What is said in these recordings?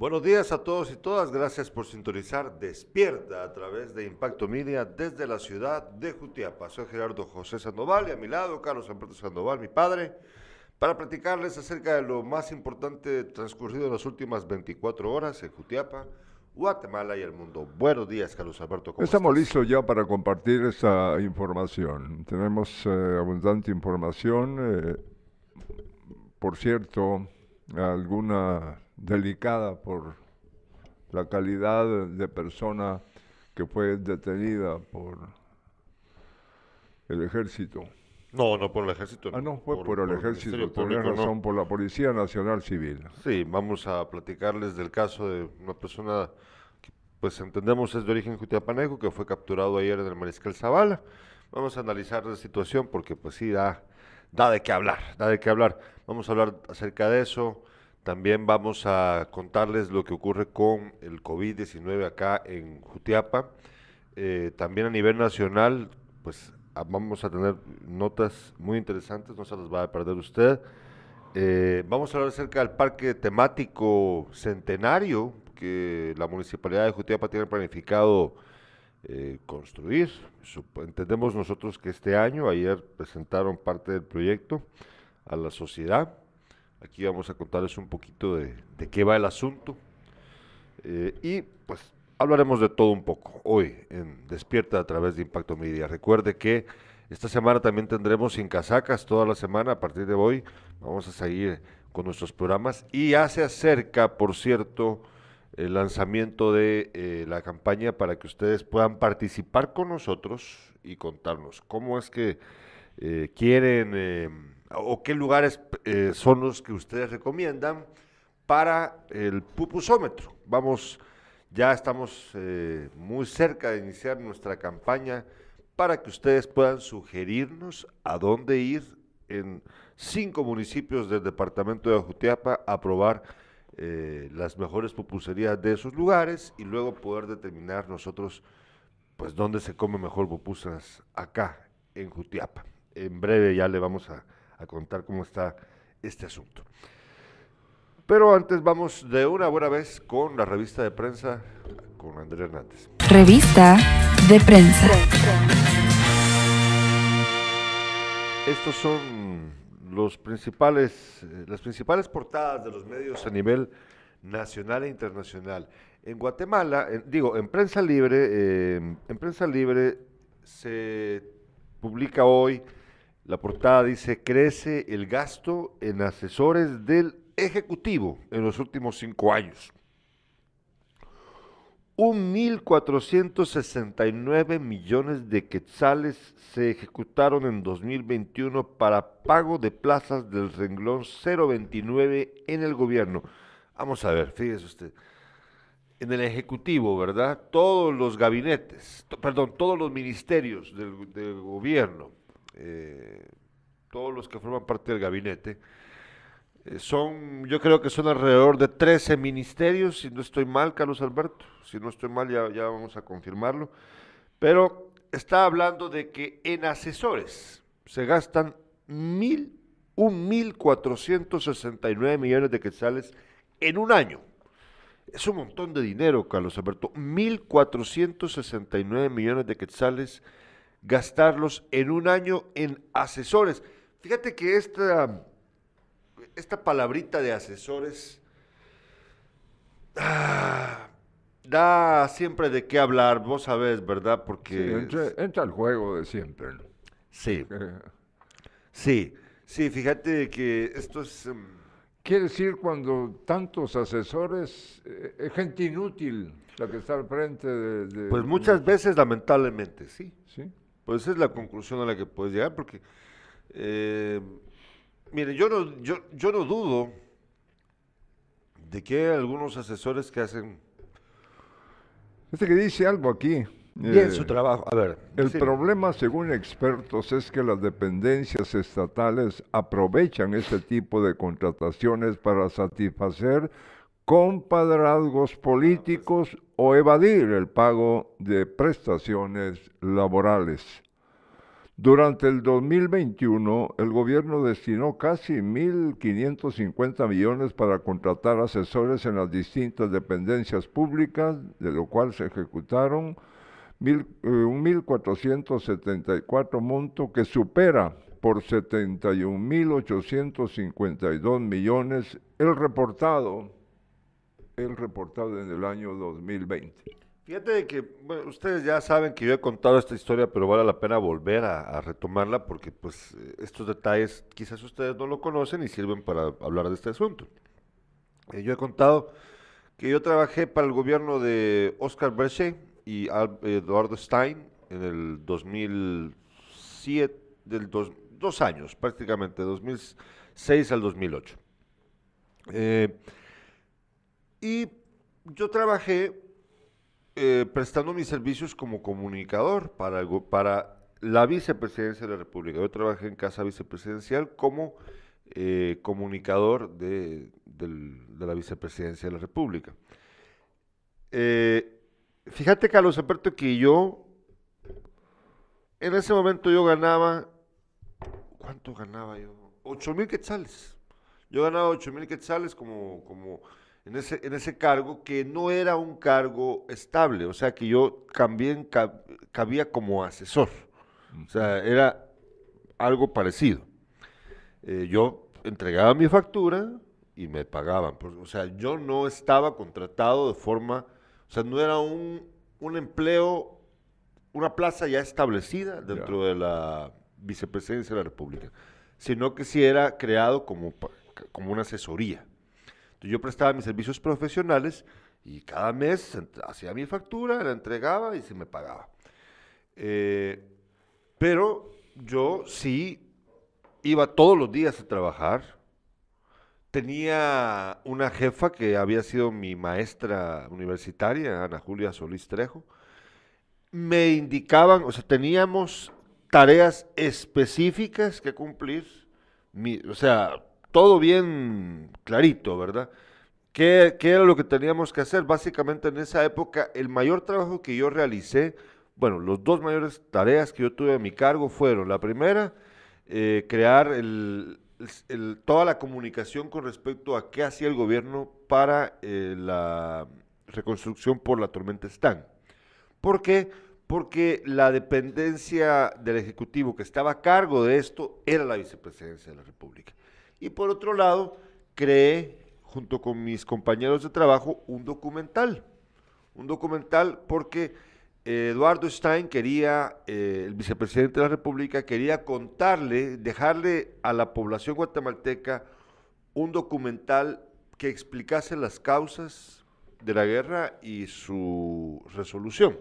Buenos días a todos y todas. Gracias por sintonizar Despierta a través de Impacto Media desde la ciudad de Jutiapa. Soy Gerardo José Sandoval y a mi lado Carlos Alberto Sandoval, mi padre, para platicarles acerca de lo más importante transcurrido en las últimas 24 horas en Jutiapa, Guatemala y el mundo. Buenos días, Carlos Alberto. ¿cómo Estamos listos ya para compartir esa información. Tenemos eh, abundante información. Eh, por cierto, alguna delicada por la calidad de persona que fue detenida por el ejército. No, no por el ejército. Ah, no, fue por, el ejército, tenía razón, por la Policía Nacional Civil. Sí, vamos a platicarles del caso de una persona que, pues entendemos es de origen jutiapaneco, que fue capturado ayer en el Mariscal Zavala. Vamos a analizar la situación porque pues sí, da, da de qué hablar, da de qué hablar. Vamos a hablar acerca de eso, también vamos a contarles lo que ocurre con el COVID-19 acá en Jutiapa. Eh, también a nivel nacional, pues ah, vamos a tener notas muy interesantes, no se las va a perder usted. Eh, vamos a hablar acerca del parque temático centenario que la municipalidad de Jutiapa tiene planificado eh, construir. Entendemos nosotros que este año, ayer presentaron parte del proyecto a la sociedad. Aquí vamos a contarles un poquito de, qué va el asunto. Eh, y pues hablaremos de todo un poco hoy en Despierta a través de Impacto Media. Recuerde que esta semana también tendremos sin casacas toda la semana. A partir de hoy vamos a seguir con nuestros programas. Y ya se acerca, por cierto, el lanzamiento de eh, la campaña para que ustedes puedan participar con nosotros y contarnos cómo es que eh, quieren o qué lugares eh, son los que ustedes recomiendan para el pupusómetro. Vamos, ya estamos eh, muy cerca de iniciar nuestra campaña para que ustedes puedan sugerirnos a dónde ir en cinco municipios del departamento de Ajutiapa a probar eh, las mejores pupuserías de esos lugares y luego poder determinar nosotros pues dónde se come mejor pupusas acá en Jutiapa. En breve ya le vamos a, a contar cómo está este asunto. Pero antes vamos de una buena vez con la revista de prensa con Andrés Hernández. Revista de prensa. Estos son los principales, eh, las principales portadas de los medios a nivel nacional e internacional. En Guatemala, digo, en prensa libre, eh, en prensa libre se publica hoy la portada dice, crece el gasto en asesores del Ejecutivo en los últimos cinco años. Un 1.469 millones de quetzales se ejecutaron en 2021 para pago de plazas del renglón 029 en el gobierno. Vamos a ver, fíjese usted. En el Ejecutivo, ¿verdad? Todos los gabinetes, perdón, todos los ministerios del, del gobierno, eh, todos los que forman parte del gabinete, eh, son, yo creo que son alrededor de 13 ministerios, si no estoy mal, Carlos Alberto, si no estoy mal ya, ya vamos a confirmarlo, pero está hablando de que en asesores se gastan mil, un mil cuatrocientos sesenta y nueve millones de quetzales en un año. Es un montón de dinero, Carlos Alberto. Mil cuatrocientos sesenta y nueve millones de quetzales gastarlos en un año en asesores. Fíjate que esta, esta palabrita de asesores ah, da siempre de qué hablar, vos sabés, ¿verdad? Porque... entra, el juego de siempre. Sí. sí, sí, fíjate que esto es... Em, Quiere decir cuando tantos asesores, eh, es gente inútil la que está al frente de... Pues muchas veces, lamentablemente, sí. Sí. Pues esa es la conclusión a la que puedes llegar, porque, eh, mire, yo no, yo, yo no dudo de que hay algunos asesores que hacen... Este que dice algo aquí. Bien eh, su trabajo. A ver. El problema, según expertos, es que las dependencias estatales aprovechan este tipo de contrataciones para satisfacer compadrazgos políticos o evadir el pago de prestaciones laborales. Durante el 2021, el gobierno destinó casi 1.550 millones para contratar asesores en las distintas dependencias públicas, de lo cual se ejecutaron mil, eh, un 1.474 monto que supera por 71.852 millones el reportado, el reportado en el año 2020. Fíjate que bueno, ustedes ya saben que yo he contado esta historia, pero vale la pena volver a, a retomarla porque pues eh, estos detalles quizás ustedes no lo conocen y sirven para hablar de este asunto. Eh, yo he contado que yo trabajé para el gobierno de Oscar Berger y Eduardo Stein en el 2007, del dos, dos años prácticamente, 2006 al 2008. Eh, y yo trabajé eh, prestando mis servicios como comunicador para, para la vicepresidencia de la República. Yo trabajé en Casa Vicepresidencial como eh, comunicador de, de la vicepresidencia de la República. Eh, fíjate, Carlos Alberto, que yo, en ese momento yo ganaba, ¿cuánto ganaba yo? 8 mil quetzales. Yo ganaba 8 mil quetzales como, como en, ese, en ese cargo, que no era un cargo estable, o sea que yo también ca- cabía como asesor. O sea, era algo parecido. Eh, yo entregaba mi factura y me pagaban. o sea, yo no estaba contratado de forma, o sea, no era un, un empleo, una plaza ya establecida dentro de la vicepresidencia de la República, sino que sí era creado como, como una asesoría. Yo prestaba mis servicios profesionales y cada mes hacía mi factura, la entregaba y se me pagaba. Eh, pero yo sí iba todos los días a trabajar. Tenía una jefa que había sido mi maestra universitaria, Ana Julia Solís Trejo. Me indicaban, o sea, teníamos tareas específicas que cumplir. Mi- o sea, todo bien clarito, ¿verdad? ¿Qué, era lo que teníamos que hacer? Básicamente en esa época, el mayor trabajo que yo realicé, bueno, los dos mayores tareas que yo tuve a mi cargo fueron, la primera, eh, crear el- toda la comunicación con respecto a qué hacía el gobierno para eh, la reconstrucción por la tormenta Stan. ¿Por qué? Porque la dependencia del Ejecutivo que estaba a cargo de esto era la vicepresidencia de la República. Y por otro lado, creé, junto con mis compañeros de trabajo, un documental. Un documental porque Eduardo Stein quería, eh, el vicepresidente de la República, quería contarle, dejarle a la población guatemalteca un documental que explicase las causas de la guerra y su resolución.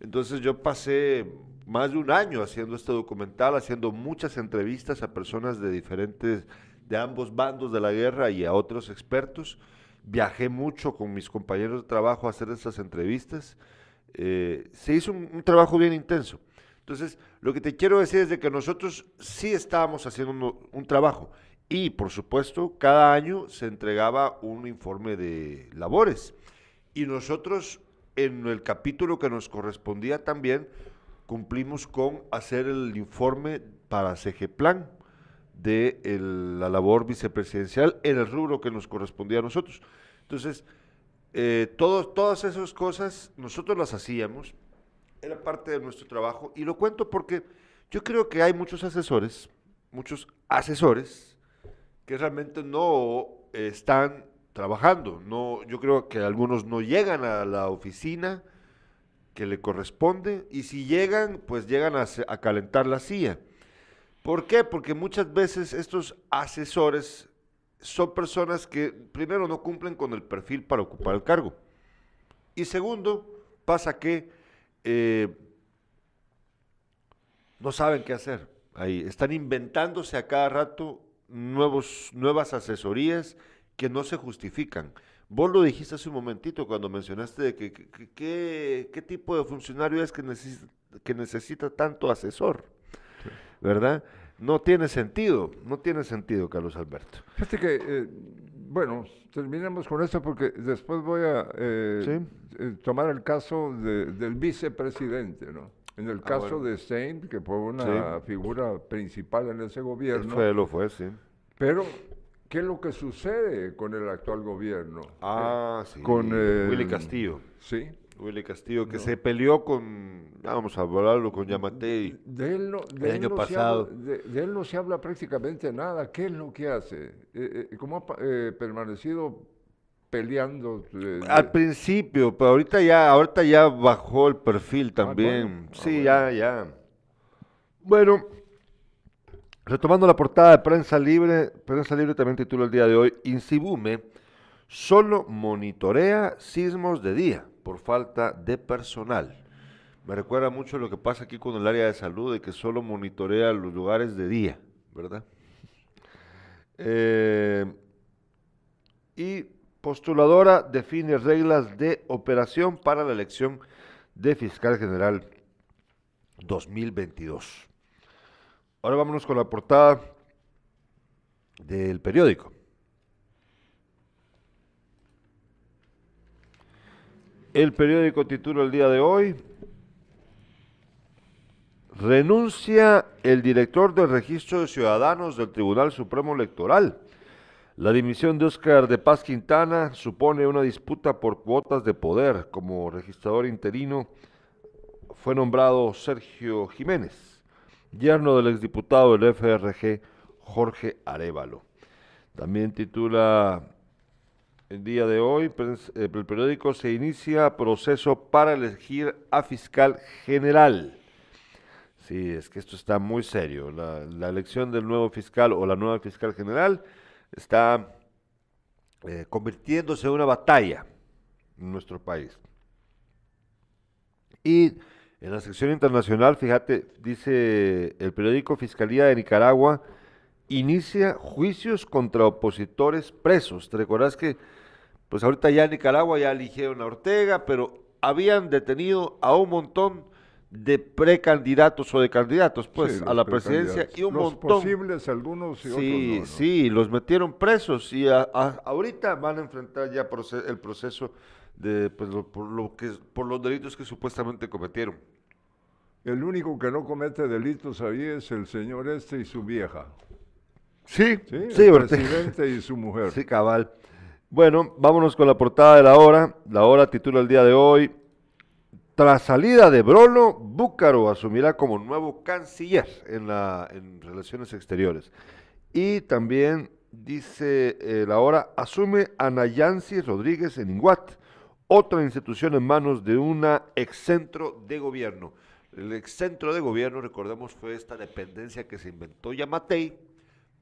Entonces yo pasé más de un año haciendo este documental, haciendo muchas entrevistas a personas de diferentes, de ambos bandos de la guerra y a otros expertos. Viajé mucho con mis compañeros de trabajo a hacer estas entrevistas. Eh, se hizo un, trabajo bien intenso. Entonces, lo que te quiero decir es de que nosotros sí estábamos haciendo un, un trabajo y, por supuesto, cada año se entregaba un informe de labores. Y nosotros, en el capítulo que nos correspondía también, cumplimos con hacer el informe para CGPlan de la labor vicepresidencial en el rubro que nos correspondía a nosotros. Entonces, eh, todas esas cosas nosotros las hacíamos, era parte de nuestro trabajo, y lo cuento porque yo creo que hay muchos asesores, muchos asesores, que realmente no están trabajando. No, yo creo que algunos no llegan a la oficina que le corresponde, y si llegan, pues llegan a, a calentar la silla. ¿Por qué? Porque muchas veces estos asesores son personas que primero no cumplen con el perfil para ocupar el cargo. Y segundo, pasa que eh, no saben qué hacer. Ahí están inventándose a cada rato nuevos, nuevas asesorías que no se justifican. Vos lo dijiste hace un momentito cuando mencionaste de que, que- qué tipo de funcionario es que necesita, que necesita tanto asesor, ¿verdad? No tiene sentido, no tiene sentido, Carlos Alberto. Fíjate que, eh, bueno, terminemos con esto porque después voy a eh, Sí. eh, tomar el caso de- del vicepresidente, ¿no? En el Ah, caso bueno. de Stein, que fue una figura principal en ese gobierno, fue, lo fue, sí. pero ¿qué es lo que sucede con el actual gobierno? Ah, sí. con el- Willy Castillo. Sí. Willy Castillo, que se peleó con, vamos a hablarlo, con Yamatei. De él no, de El él año no pasado. habla- de, de él no se habla prácticamente nada. ¿Qué es lo que hace? Eh, eh, ¿Cómo ha eh, permanecido peleando? Al principio, pero ahorita ya, ahorita ya bajó el perfil Ah, también. Ah, sí, bueno. ya, ya. Bueno, retomando la portada de Prensa Libre, Prensa Libre también titula el día de hoy, Insibume solo monitorea sismos de día por falta de personal. Me recuerda mucho lo que pasa aquí con el área de salud, de que solo monitorea los lugares de día, ¿verdad? Eh, y postuladora define reglas de operación para la elección de fiscal general 2022. Ahora vámonos con la portada del periódico. El periódico titula el día de hoy, renuncia el director del registro de ciudadanos del Tribunal Supremo Electoral. La dimisión de Óscar de Paz Quintana supone una disputa por cuotas de poder. Como registrador interino fue nombrado Sergio Jiménez, yerno del exdiputado del FRG Jorge Arevalo. También titula el día de hoy, eh, el periódico se inicia proceso para elegir a fiscal general. Sí, es que esto está muy serio. La, la elección del nuevo fiscal o la nueva fiscal general está eh, convirtiéndose en una batalla en nuestro país. Y en la sección internacional, fíjate, dice el periódico Fiscalía de Nicaragua, inicia juicios contra opositores presos. ¿Te recuerdas que, pues ahorita ya en Nicaragua ya eligieron a Ortega, pero habían detenido a un montón de precandidatos o de candidatos, pues, Sí, a la presidencia y un Los montón. posibles, algunos y Sí, otros no, ¿no? sí, los metieron presos y a- a- ahorita van a enfrentar ya el proceso de, pues, lo- por, lo que, por los delitos que supuestamente cometieron. El único que no comete delitos ahí es el señor este y su vieja. Sí, Sí, sí, el presidente y su mujer. Sí, cabal. Bueno, vámonos con la portada de la hora. La hora titula el día de hoy. Tras salida de Brolo, Búcaro asumirá como nuevo canciller en, la, en Relaciones Exteriores. Y también dice eh, la hora, asume a Nayansi Rodríguez en Inguat, otra institución en manos de una excentro de gobierno. El excentro de gobierno, recordemos, fue esta dependencia que se inventó Yamatei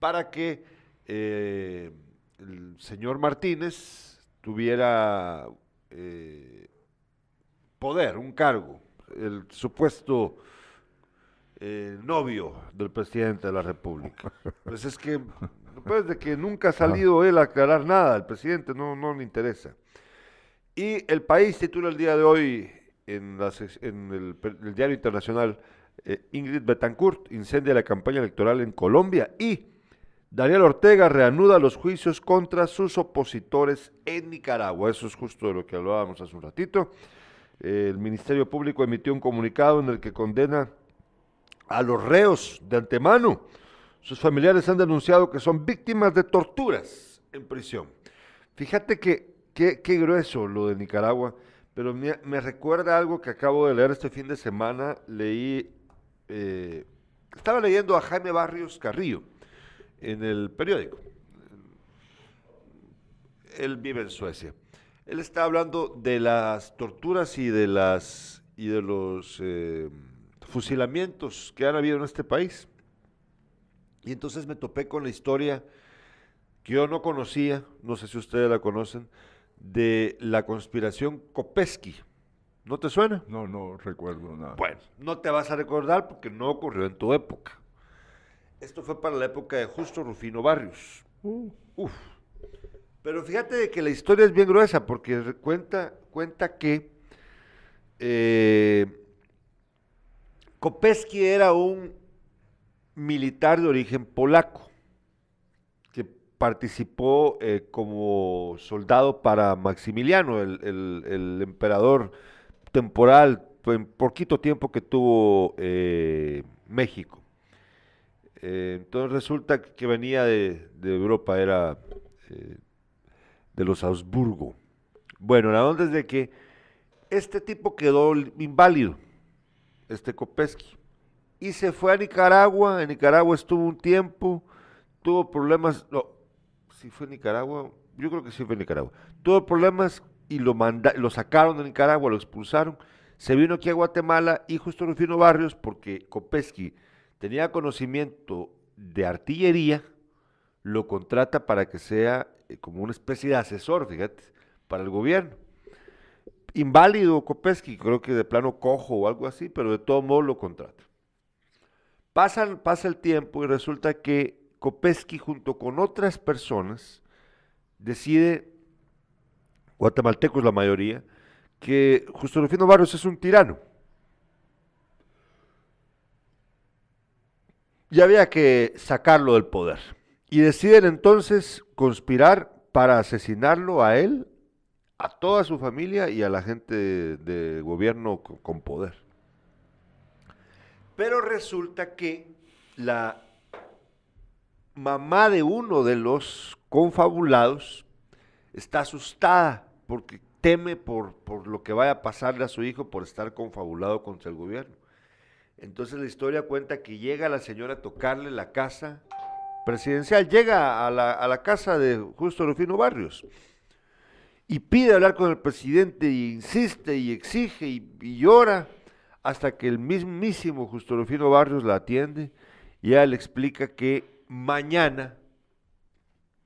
para que eh, el señor Martínez tuviera eh, poder, un cargo, el supuesto eh, novio del presidente de la República. Pues es que, pues de que nunca ha salido él a aclarar nada, el presidente no, no le interesa. Y el país titula el día de hoy en, la sec- en el, diario internacional, eh, Ingrid Betancourt incendia la campaña electoral en Colombia y Daniel Ortega reanuda los juicios contra sus opositores en Nicaragua. Eso es justo de lo que hablábamos hace un ratito. El Ministerio Público emitió un comunicado en el que condena a los reos de antemano. Sus familiares han denunciado que son víctimas de torturas en prisión. Fíjate que qué, grueso lo de Nicaragua, pero me, me recuerda algo que acabo de leer este fin de semana. Leí, eh, estaba leyendo a Jaime Barrios Carrillo en el periódico. Él vive en Suecia. Él está hablando de las torturas y de las y de los eh, fusilamientos que han habido en este país. Y entonces me topé con la historia que yo no conocía, no sé si ustedes la conocen, de la conspiración Kopesky. ¿No te suena? No, no recuerdo nada. Bueno, no te vas a recordar porque no ocurrió en tu época. Esto fue para la época de Justo Rufino Barrios. Uh, Uf. Pero fíjate de que la historia es bien gruesa porque cuenta, cuenta que eh, era un militar de origen polaco que participó eh, como soldado para Maximiliano, el, el- el emperador temporal poquito tiempo que tuvo eh, México. Eh, entonces resulta que venía de, Europa, era eh, de los Habsburgo. Bueno, la onda de que este tipo quedó inválido, este Kopeski, y se fue a Nicaragua. En Nicaragua estuvo un tiempo, tuvo problemas, no, si fue Nicaragua, yo creo que sí fue Nicaragua. Tuvo problemas y lo, manda, lo sacaron de Nicaragua, lo expulsaron. Se vino aquí a Guatemala y justo Rufino Barrios, porque Kopeski tenía conocimiento de artillería, lo contrata para que sea eh, como una especie de asesor, fíjate, para el gobierno. Inválido Kopeski, creo que de plano cojo o algo así, pero de todo modo lo contrata. Pasa, pasa el tiempo y resulta que Kopeski junto con otras personas decide guatemaltecos la mayoría, que Justo Rufino Barrios es un tirano. Y había que sacarlo del poder. Y deciden entonces conspirar para asesinarlo a él, a toda su familia y a la gente de, gobierno con poder. Pero resulta que la mamá de uno de los confabulados está asustada porque teme por, por lo que vaya a pasarle a su hijo por estar confabulado contra el gobierno. Entonces la historia cuenta que llega la señora a tocarle la casa presidencial, llega a la, casa de Justo Rufino Barrios y pide hablar con el presidente y insiste y exige y, y llora hasta que el mismísimo Justo Rufino Barrios la atiende y ella le explica que mañana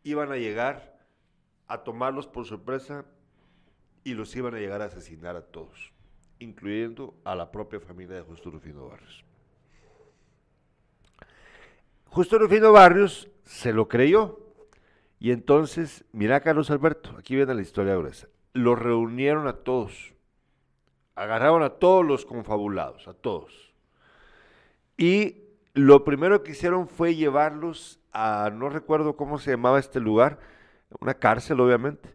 iban a llegar a tomarlos por sorpresa y los iban a llegar a asesinar a todos, incluyendo a la propia familia de Justo Rufino Barrios. Justo Rufino Barrios se lo creyó. Y entonces, mira Carlos Alberto, aquí viene la historia gruesa. Los reunieron a todos. Agarraron a todos los confabulados, a todos. Y lo primero que hicieron fue llevarlos a, no recuerdo cómo se llamaba este lugar, una cárcel obviamente,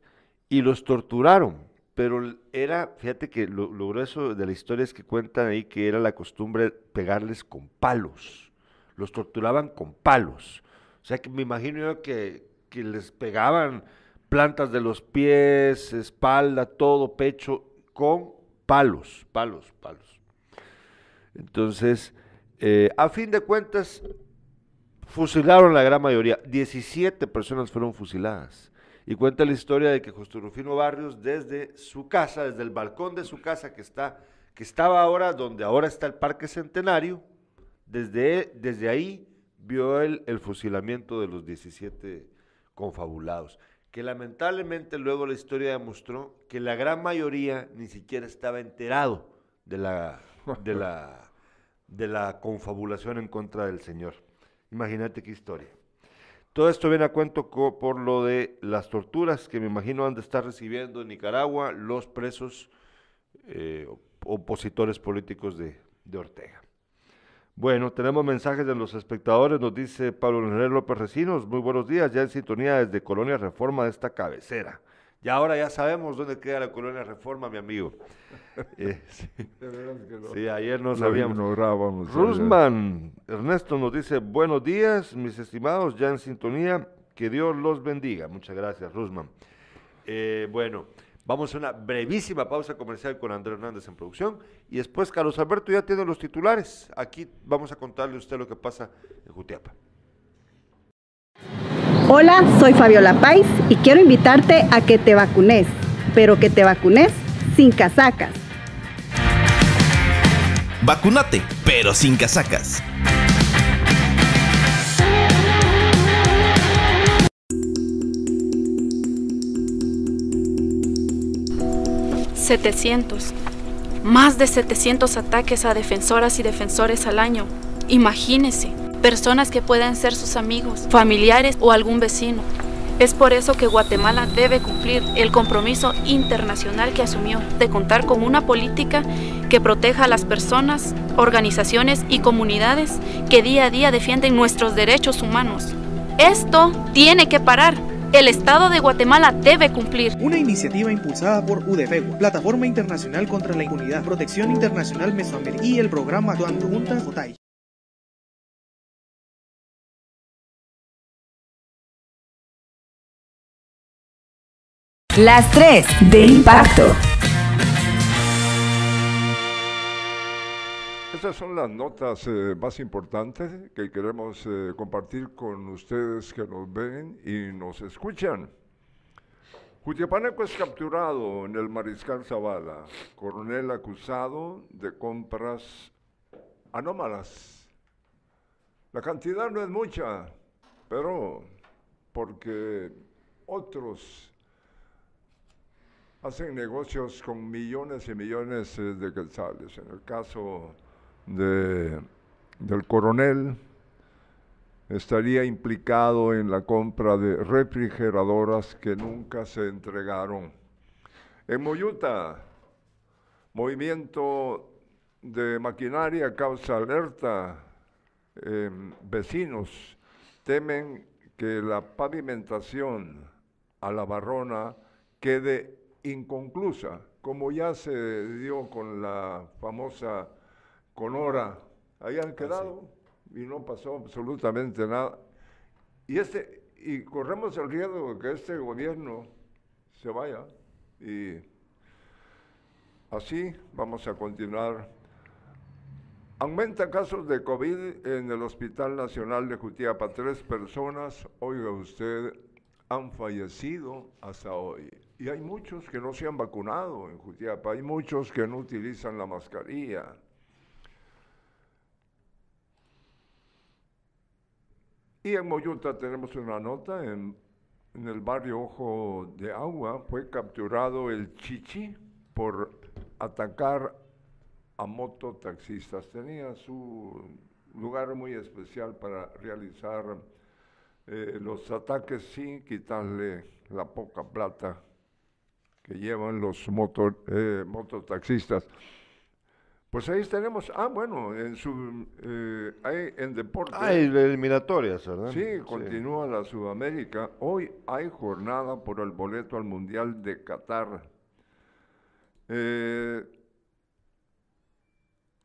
y los torturaron pero era, fíjate que lo, grueso de la historia es que cuentan ahí que era la costumbre pegarles con palos, los torturaban con palos. O sea que me imagino yo que, que les pegaban plantas de los pies, espalda, todo, pecho, con palos, palos, palos. Entonces, eh, a fin de cuentas, fusilaron la gran mayoría. 17 personas fueron fusiladas y cuenta la historia de que Justo Rufino Barrios desde su casa, desde el balcón de su casa que está que estaba ahora donde ahora está el Parque Centenario, desde, desde ahí vio él el fusilamiento de los 17 confabulados, que lamentablemente luego la historia demostró que la gran mayoría ni siquiera estaba enterado de la, de la, de la confabulación en contra del Señor. Imagínate qué historia. Todo esto viene a cuento por lo de las torturas que me imagino han de estar recibiendo en Nicaragua los presos eh, opositores políticos de, Ortega. Bueno, tenemos mensajes de los espectadores, nos dice Pablo René López Recinos, muy buenos días, ya en sintonía desde Colonia Reforma de esta cabecera. Y ahora ya sabemos dónde queda la colonia Reforma, mi amigo. Eh, sí. ayer no sabíamos. Rusman, Ernesto nos dice, buenos días, mis estimados, ya en sintonía, que Dios los bendiga. Muchas gracias, Rusman. Eh, bueno, vamos a una brevísima pausa comercial con Andrés Hernández en producción y después Carlos Alberto ya tiene los titulares. Aquí vamos a contarle a usted lo que pasa en Jutiapa. Hola, soy Fabiola Pais y quiero invitarte a que te vacunes, pero que te vacunes sin casacas. Vacunate, pero sin casacas. ¿700? Más de 700 ataques a defensoras y defensores al año. Imagínese personas que puedan ser sus amigos, familiares o algún vecino. Es por eso que Guatemala debe cumplir el compromiso internacional que asumió de contar con una política que proteja a las personas, organizaciones y comunidades que día a día defienden nuestros derechos humanos. Esto tiene que parar. El Estado de Guatemala debe cumplir. Una iniciativa impulsada por UDFEGUA, Plataforma Internacional contra la Impunidad, Protección Internacional Mesoamericana y el programa Actuando Juntas Las tres de impacto. Estas son las notas eh, más importantes que queremos eh, compartir con ustedes que nos ven y nos escuchan. Jutiapaneco es capturado en el Mariscal Zavala, coronel acusado de compras anómalas. La cantidad no es mucha, pero porque otros hacen negocios con millones y millones eh, de quetzales. En el caso de, del coronel, estaría implicado en la compra de refrigeradoras que nunca se entregaron. En Moyuta, movimiento de maquinaria causa alerta. Em, vecinos temen que la pavimentación a la barrona quede inconclusa, como ya se dio con la famosa Conora. Ahí han quedado y no pasó absolutamente nada. Y, este, y corremos el riesgo de que este gobierno se vaya y así vamos a continuar. Aumenta casos de COVID en el Hospital Nacional de Jutiapa. Tres personas, oiga usted, han fallecido hasta hoy. Y hay muchos que no se han vacunado en Jutiapa, hay muchos que no utilizan la mascarilla. Y en Moyuta tenemos una nota, en, el barrio Ojo de Agua fue capturado el Chichi por atacar a mototaxistas. Tenía su lugar muy especial para realizar eh, los ataques sin quitarle la poca plata que llevan los motor, eh, mototaxistas. Pues ahí tenemos, ah, bueno, en su, eh, hay en deporte. Hay eliminatorias, ¿verdad? Sí, continúa la Sudamérica. Hoy hay jornada por el boleto al Mundial de Qatar. Eh,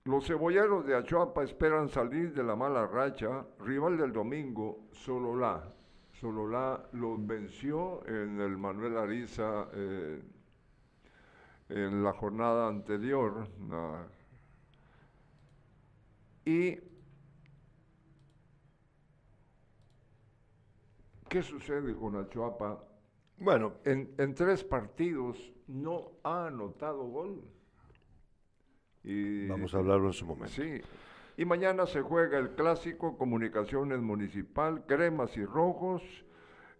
los cebolleros de Achuapa esperan salir de la mala racha. Rival del domingo, Sololá. Sololá los venció en el Manuel Ariza eh, en la jornada anterior. y ¿qué sucede con Achuapa? Bueno, En, en tres partidos no ha anotado gol. Y, vamos a hablarlo en su momento. Sí. Y mañana se juega el clásico Comunicaciones Municipal, Cremas y Rojos.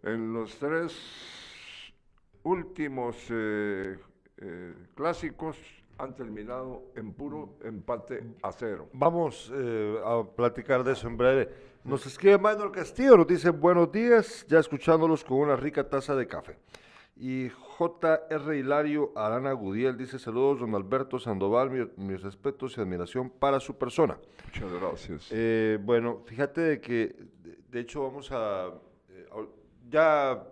En los tres últimos eh, eh, clásicos han terminado en puro empate a cero. Vamos eh, a platicar de eso en breve. Nos escribe Manuel Castillo, nos dice buenos días, ya escuchándolos con una rica taza de café. Y J.R. Hilario Arana Gudiel dice saludos, don Alberto Sandoval, mi- mis respetos y admiración para su persona. Muchas gracias. Eh, bueno, fíjate de que, de, de hecho, vamos a, eh, ya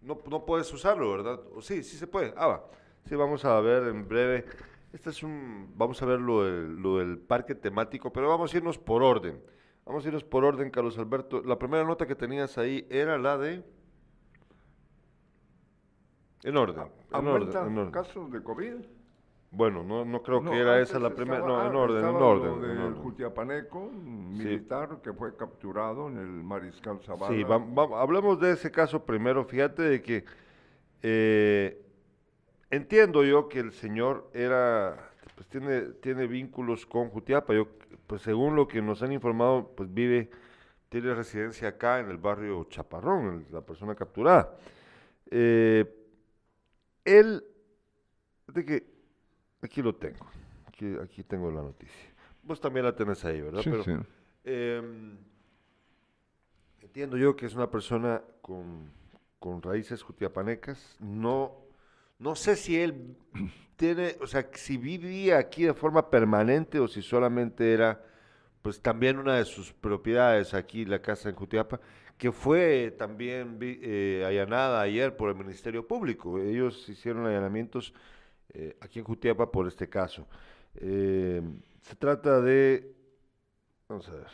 no, no puedes usarlo, ¿verdad? O sí, sí se puede. Ah, va. Sí, vamos a ver en breve. Este es un, vamos a ver lo del, lo del parque temático, pero vamos a irnos por orden. Vamos a irnos por orden, Carlos Alberto. La primera nota que tenías ahí era la de... En orden, en orden, ¿Aumenta en orden. casos de COVID? Bueno, no, no creo No, que era esa la primera. No, en orden, en orden. en orden. Jutiapaneco, un Sí. militar que fue capturado en el Mariscal Zavala. Sí, va- va- hablemos de ese caso primero. Fíjate de que eh, entiendo yo que el señor era, pues tiene, tiene vínculos con Jutiapa. Yo, pues según lo que nos han informado, pues vive, tiene residencia acá en el barrio Chaparrón, la persona capturada. Eh, él, de que, aquí lo tengo, aquí, aquí tengo la noticia. Vos también la tenés ahí, ¿verdad? Sí, Pero, sí. Em, entiendo yo que es una persona con, con raíces jutiapanecas. No, no sé si él tiene, o sea, si vivía aquí de forma permanente o si solamente era, pues también una de sus propiedades aquí, la casa en Jutiapa. Que fue también eh, allanada ayer por el Ministerio Público. Ellos hicieron allanamientos eh, aquí en Jutiapa por este caso. Eh, se trata de, vamos a ver,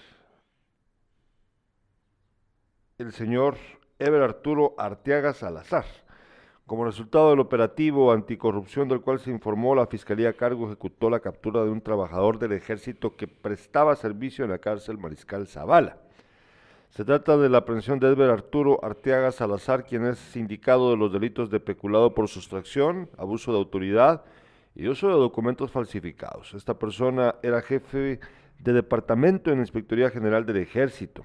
el señor Ever Arturo Arteaga Salazar. Como resultado del operativo anticorrupción del cual se informó, la Fiscalía a cargo ejecutó la captura de un trabajador del ejército que prestaba servicio en la cárcel Mariscal Zavala. Se trata de la aprehensión de Edber Arturo Arteaga Salazar, quien es sindicado de los delitos de peculado por sustracción, abuso de autoridad y uso de documentos falsificados. Esta persona era jefe de departamento en la Inspectoría General del Ejército.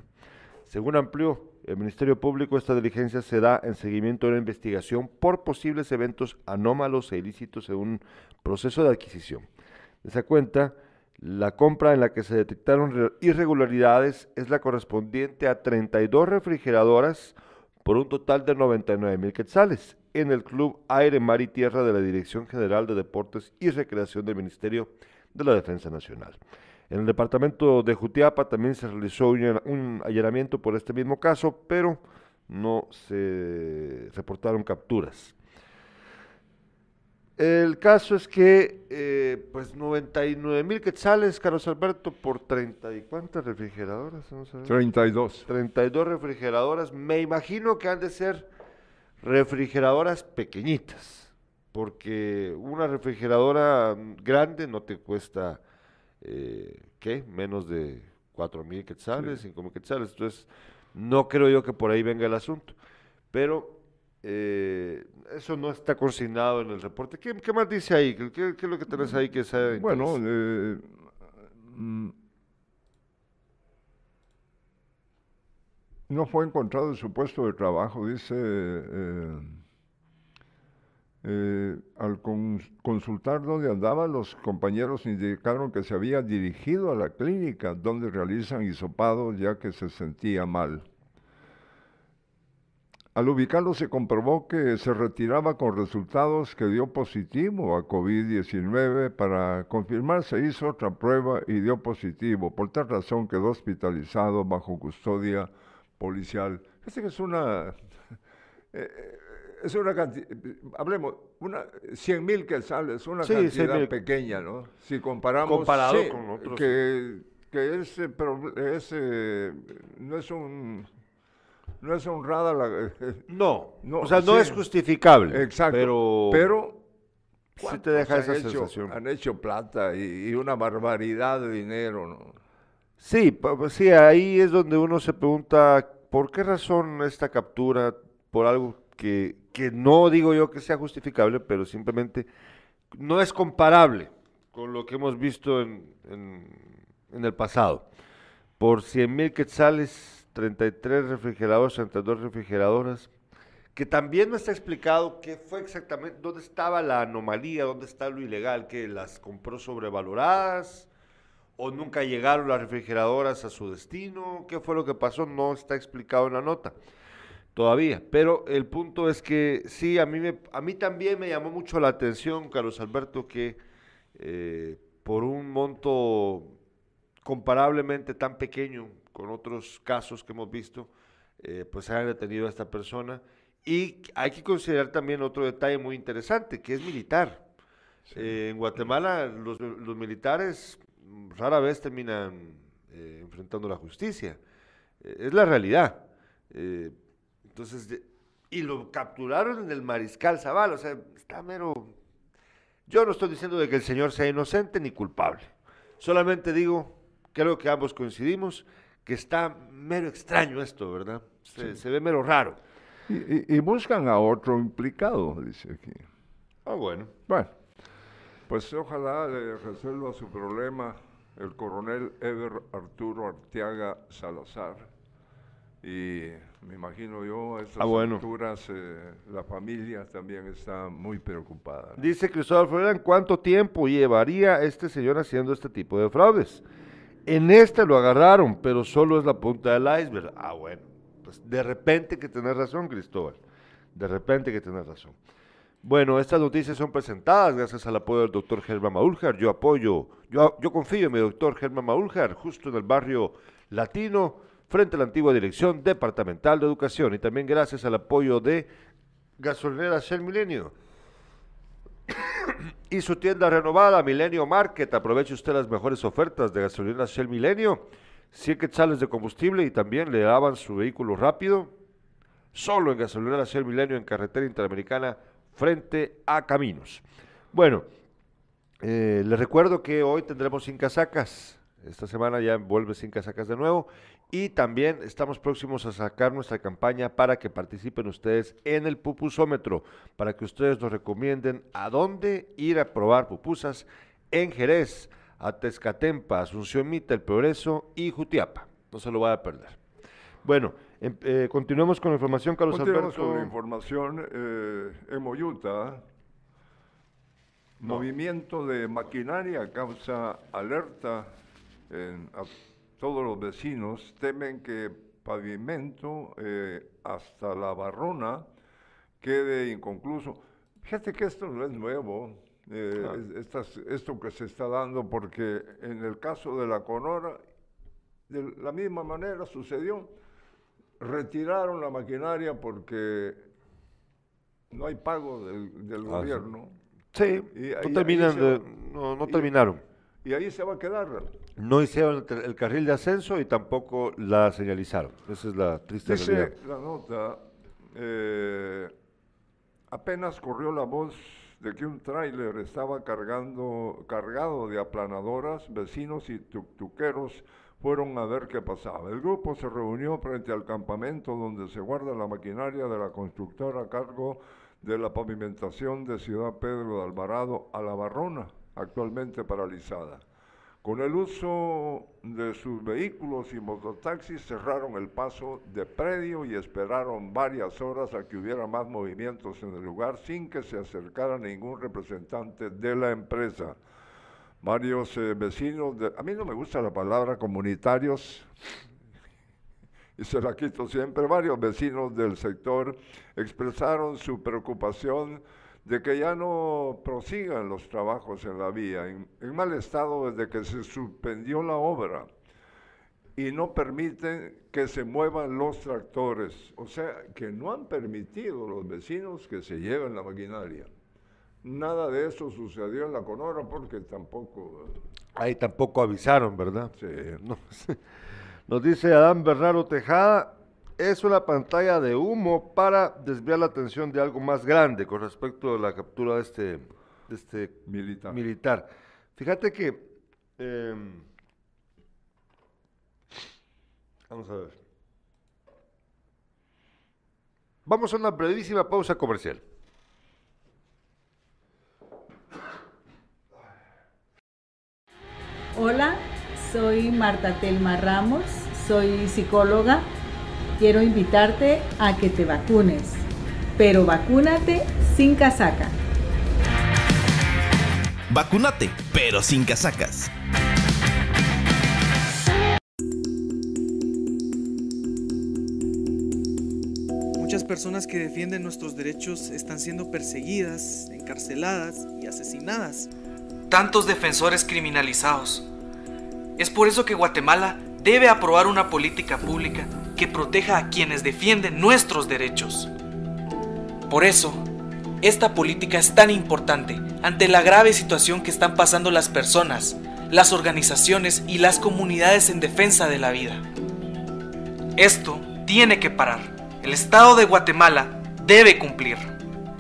Según amplió el Ministerio Público, esta diligencia se da en seguimiento de una investigación por posibles eventos anómalos e ilícitos en un proceso de adquisición. De esa cuenta, la compra en la que se detectaron re- irregularidades es la correspondiente a 32 refrigeradoras por un total de 99 mil quetzales en el Club Aire, Mar y Tierra de la Dirección General de Deportes y Recreación del Ministerio de la Defensa Nacional. En el departamento de Jutiapa también se realizó un allanamiento por este mismo caso, pero no se reportaron capturas. El caso es que, eh, pues, 99 mil quetzales, Carlos Alberto, por 30 y cuántas refrigeradoras, Vamos a ver. 32. 32 refrigeradoras. Me imagino que han de ser refrigeradoras pequeñitas, porque una refrigeradora grande no te cuesta, eh, ¿qué? Menos de 4 mil quetzales, 5 mil quetzales. Entonces, no creo yo que por ahí venga el asunto. Pero eh, eso no está consignado en el reporte. ¿Qué, qué más dice ahí? ¿Qué, es lo que tenés ahí que sea Bueno, eh, mm, no fue encontrado en su puesto de trabajo, dice, eh, eh, al cons- consultar dónde andaba, los compañeros indicaron que se había dirigido a la clínica donde realizan hisopados ya que se sentía mal. Al ubicarlo se comprobó que se retiraba con resultados que dio positivo a COVID-19. Para confirmar se hizo otra prueba y dio positivo. Por tal razón quedó hospitalizado bajo custodia policial. Que es una... eh, eh, es una cantidad, hablemos, una 100 mil quetzales, es una Sí, 100,000. cantidad pequeña, ¿no? Si comparamos... Comparado sí, con otros. Que, que es, eh, pro- es, eh, no es un... No es honrada la... No, No, o sea, no sí. es justificable. Exacto. Pero, pero sí te deja ¿cuántos esa hecho- sensación. Han hecho plata y, y una barbaridad de dinero, ¿no? Sí, sí, ahí es donde uno se pregunta por qué razón esta captura por algo que, que no digo yo que sea justificable, pero simplemente no es comparable con lo que hemos visto en, en- en el pasado. Por 100 mil quetzales, 33 refrigeradores, 32 refrigeradoras, que también no está explicado qué fue exactamente, dónde estaba la anomalía, dónde está lo ilegal, que las compró sobrevaloradas o nunca llegaron las refrigeradoras a su destino, qué fue lo que pasó, no está explicado en la nota todavía, pero el punto es que sí, a mí, me, a mí también me llamó mucho la atención, Carlos Alberto, que eh, por un monto comparablemente tan pequeño con otros casos que hemos visto, eh, pues hayan detenido a esta persona. Y hay que considerar también otro detalle muy interesante, que es militar. Eh, en Guatemala los, los militares rara vez terminan eh, enfrentando la justicia. Eh, es la realidad. Eh, entonces, y lo capturaron en el Mariscal Zavala, o sea, está mero... Yo no estoy diciendo de que el señor sea inocente ni culpable. Solamente digo, creo que ambos coincidimos, que está mero extraño esto, ¿verdad? Se, se ve mero raro. Y, y- y buscan a otro implicado, dice aquí. Ah, bueno. Bueno, pues ojalá le resuelva su problema el coronel Ever Arturo Arteaga Salazar. Y me imagino yo, a estas Ah, bueno. alturas, eh, la familia también está muy preocupada. ¿no? Dice Cristóbal Florán, ¿cuánto tiempo llevaría este señor haciendo este tipo de fraudes? En este lo agarraron, pero solo es la punta del iceberg. Ah, bueno, pues de repente que tenés razón, Cristóbal. De repente que tenés razón. Bueno, estas noticias son presentadas gracias al apoyo del doctor Germán Maúljar. Yo apoyo, yo, confío en mi doctor Germán Maúljar, justo en el barrio latino, frente a la antigua Dirección Departamental de Educación y también gracias al apoyo de Gasolinera Shell Milenio y su tienda renovada Milenio Market. Aproveche usted las mejores ofertas de gasolina Shell Milenio. 100 quetzales de combustible y también le daban su vehículo rápido. Solo en gasolinera Shell Milenio en carretera interamericana frente a Caminos. Bueno, eh, les recuerdo que hoy tendremos sin casacas. Esta semana ya vuelve sin casacas de nuevo. Y también estamos próximos a sacar nuestra campaña para que participen ustedes en el pupusómetro, para que ustedes nos recomienden a dónde ir a probar pupusas en Jerez, a Tezcatempa, Asunción Mita, El Progreso y Jutiapa. No se lo vaya a perder. Bueno, em- eh, continuemos con la información, Carlos Continuamos Alberto. con la información. eh, en Moyuta, movimiento de maquinaria causa alerta en, todos los vecinos. Temen que pavimento eh, hasta la barrona quede inconcluso. Fíjate que esto no es nuevo, eh, es- estas- esto que se está dando, porque en el caso de la Conora, de la misma manera sucedió. Retiraron la maquinaria porque no hay pago del, del Ah, gobierno Sí, Y terminan se de- no, no y- terminaron. Y ahí se va a quedar. No hicieron el, carril de ascenso y tampoco la señalizaron. Esa es la triste realidad. Dice la nota, eh, apenas corrió la voz de que un tráiler estaba cargando, cargado de aplanadoras, vecinos y tuqueros fueron a ver qué pasaba. El grupo se reunió frente al campamento donde se guarda la maquinaria de la constructora a cargo de la pavimentación de Ciudad Pedro de Alvarado a La Barrona, actualmente paralizada. Con el uso de sus vehículos y mototaxis cerraron el paso de predio y esperaron varias horas a que hubiera más movimientos en el lugar sin que se acercara ningún representante de la empresa. Varios eh, vecinos, a mí no me gusta la palabra comunitarios, y se la quito siempre, varios vecinos del sector expresaron su preocupación de que ya no prosigan los trabajos en la vía, en, en mal estado desde que se suspendió la obra y no permiten que se muevan los tractores, o sea, que no han permitido los vecinos que se lleven la maquinaria. Nada de eso sucedió en la Conora porque tampoco... Ahí tampoco avisaron, ¿verdad? Sí. No, Nos dice Adán Bernardo Tejada, es una pantalla de humo para desviar la atención de algo más grande con respecto a la captura de este, de este Militar. militar. Fíjate que... em, vamos a ver. Vamos a una brevísima pausa comercial. Hola, soy Marta Telma Ramos, soy psicóloga. Quiero invitarte a que te vacunes, pero vacúnate sin casaca. Vacúnate, pero sin casacas. Muchas personas que defienden nuestros derechos están siendo perseguidas, encarceladas y asesinadas. tantos defensores criminalizados. Es por eso que Guatemala debe aprobar una política pública que proteja a quienes defienden nuestros derechos. Por eso, esta política es tan importante ante la grave situación que están pasando las personas, las organizaciones y las comunidades en defensa de la vida. Esto tiene que parar. El Estado de Guatemala debe cumplir.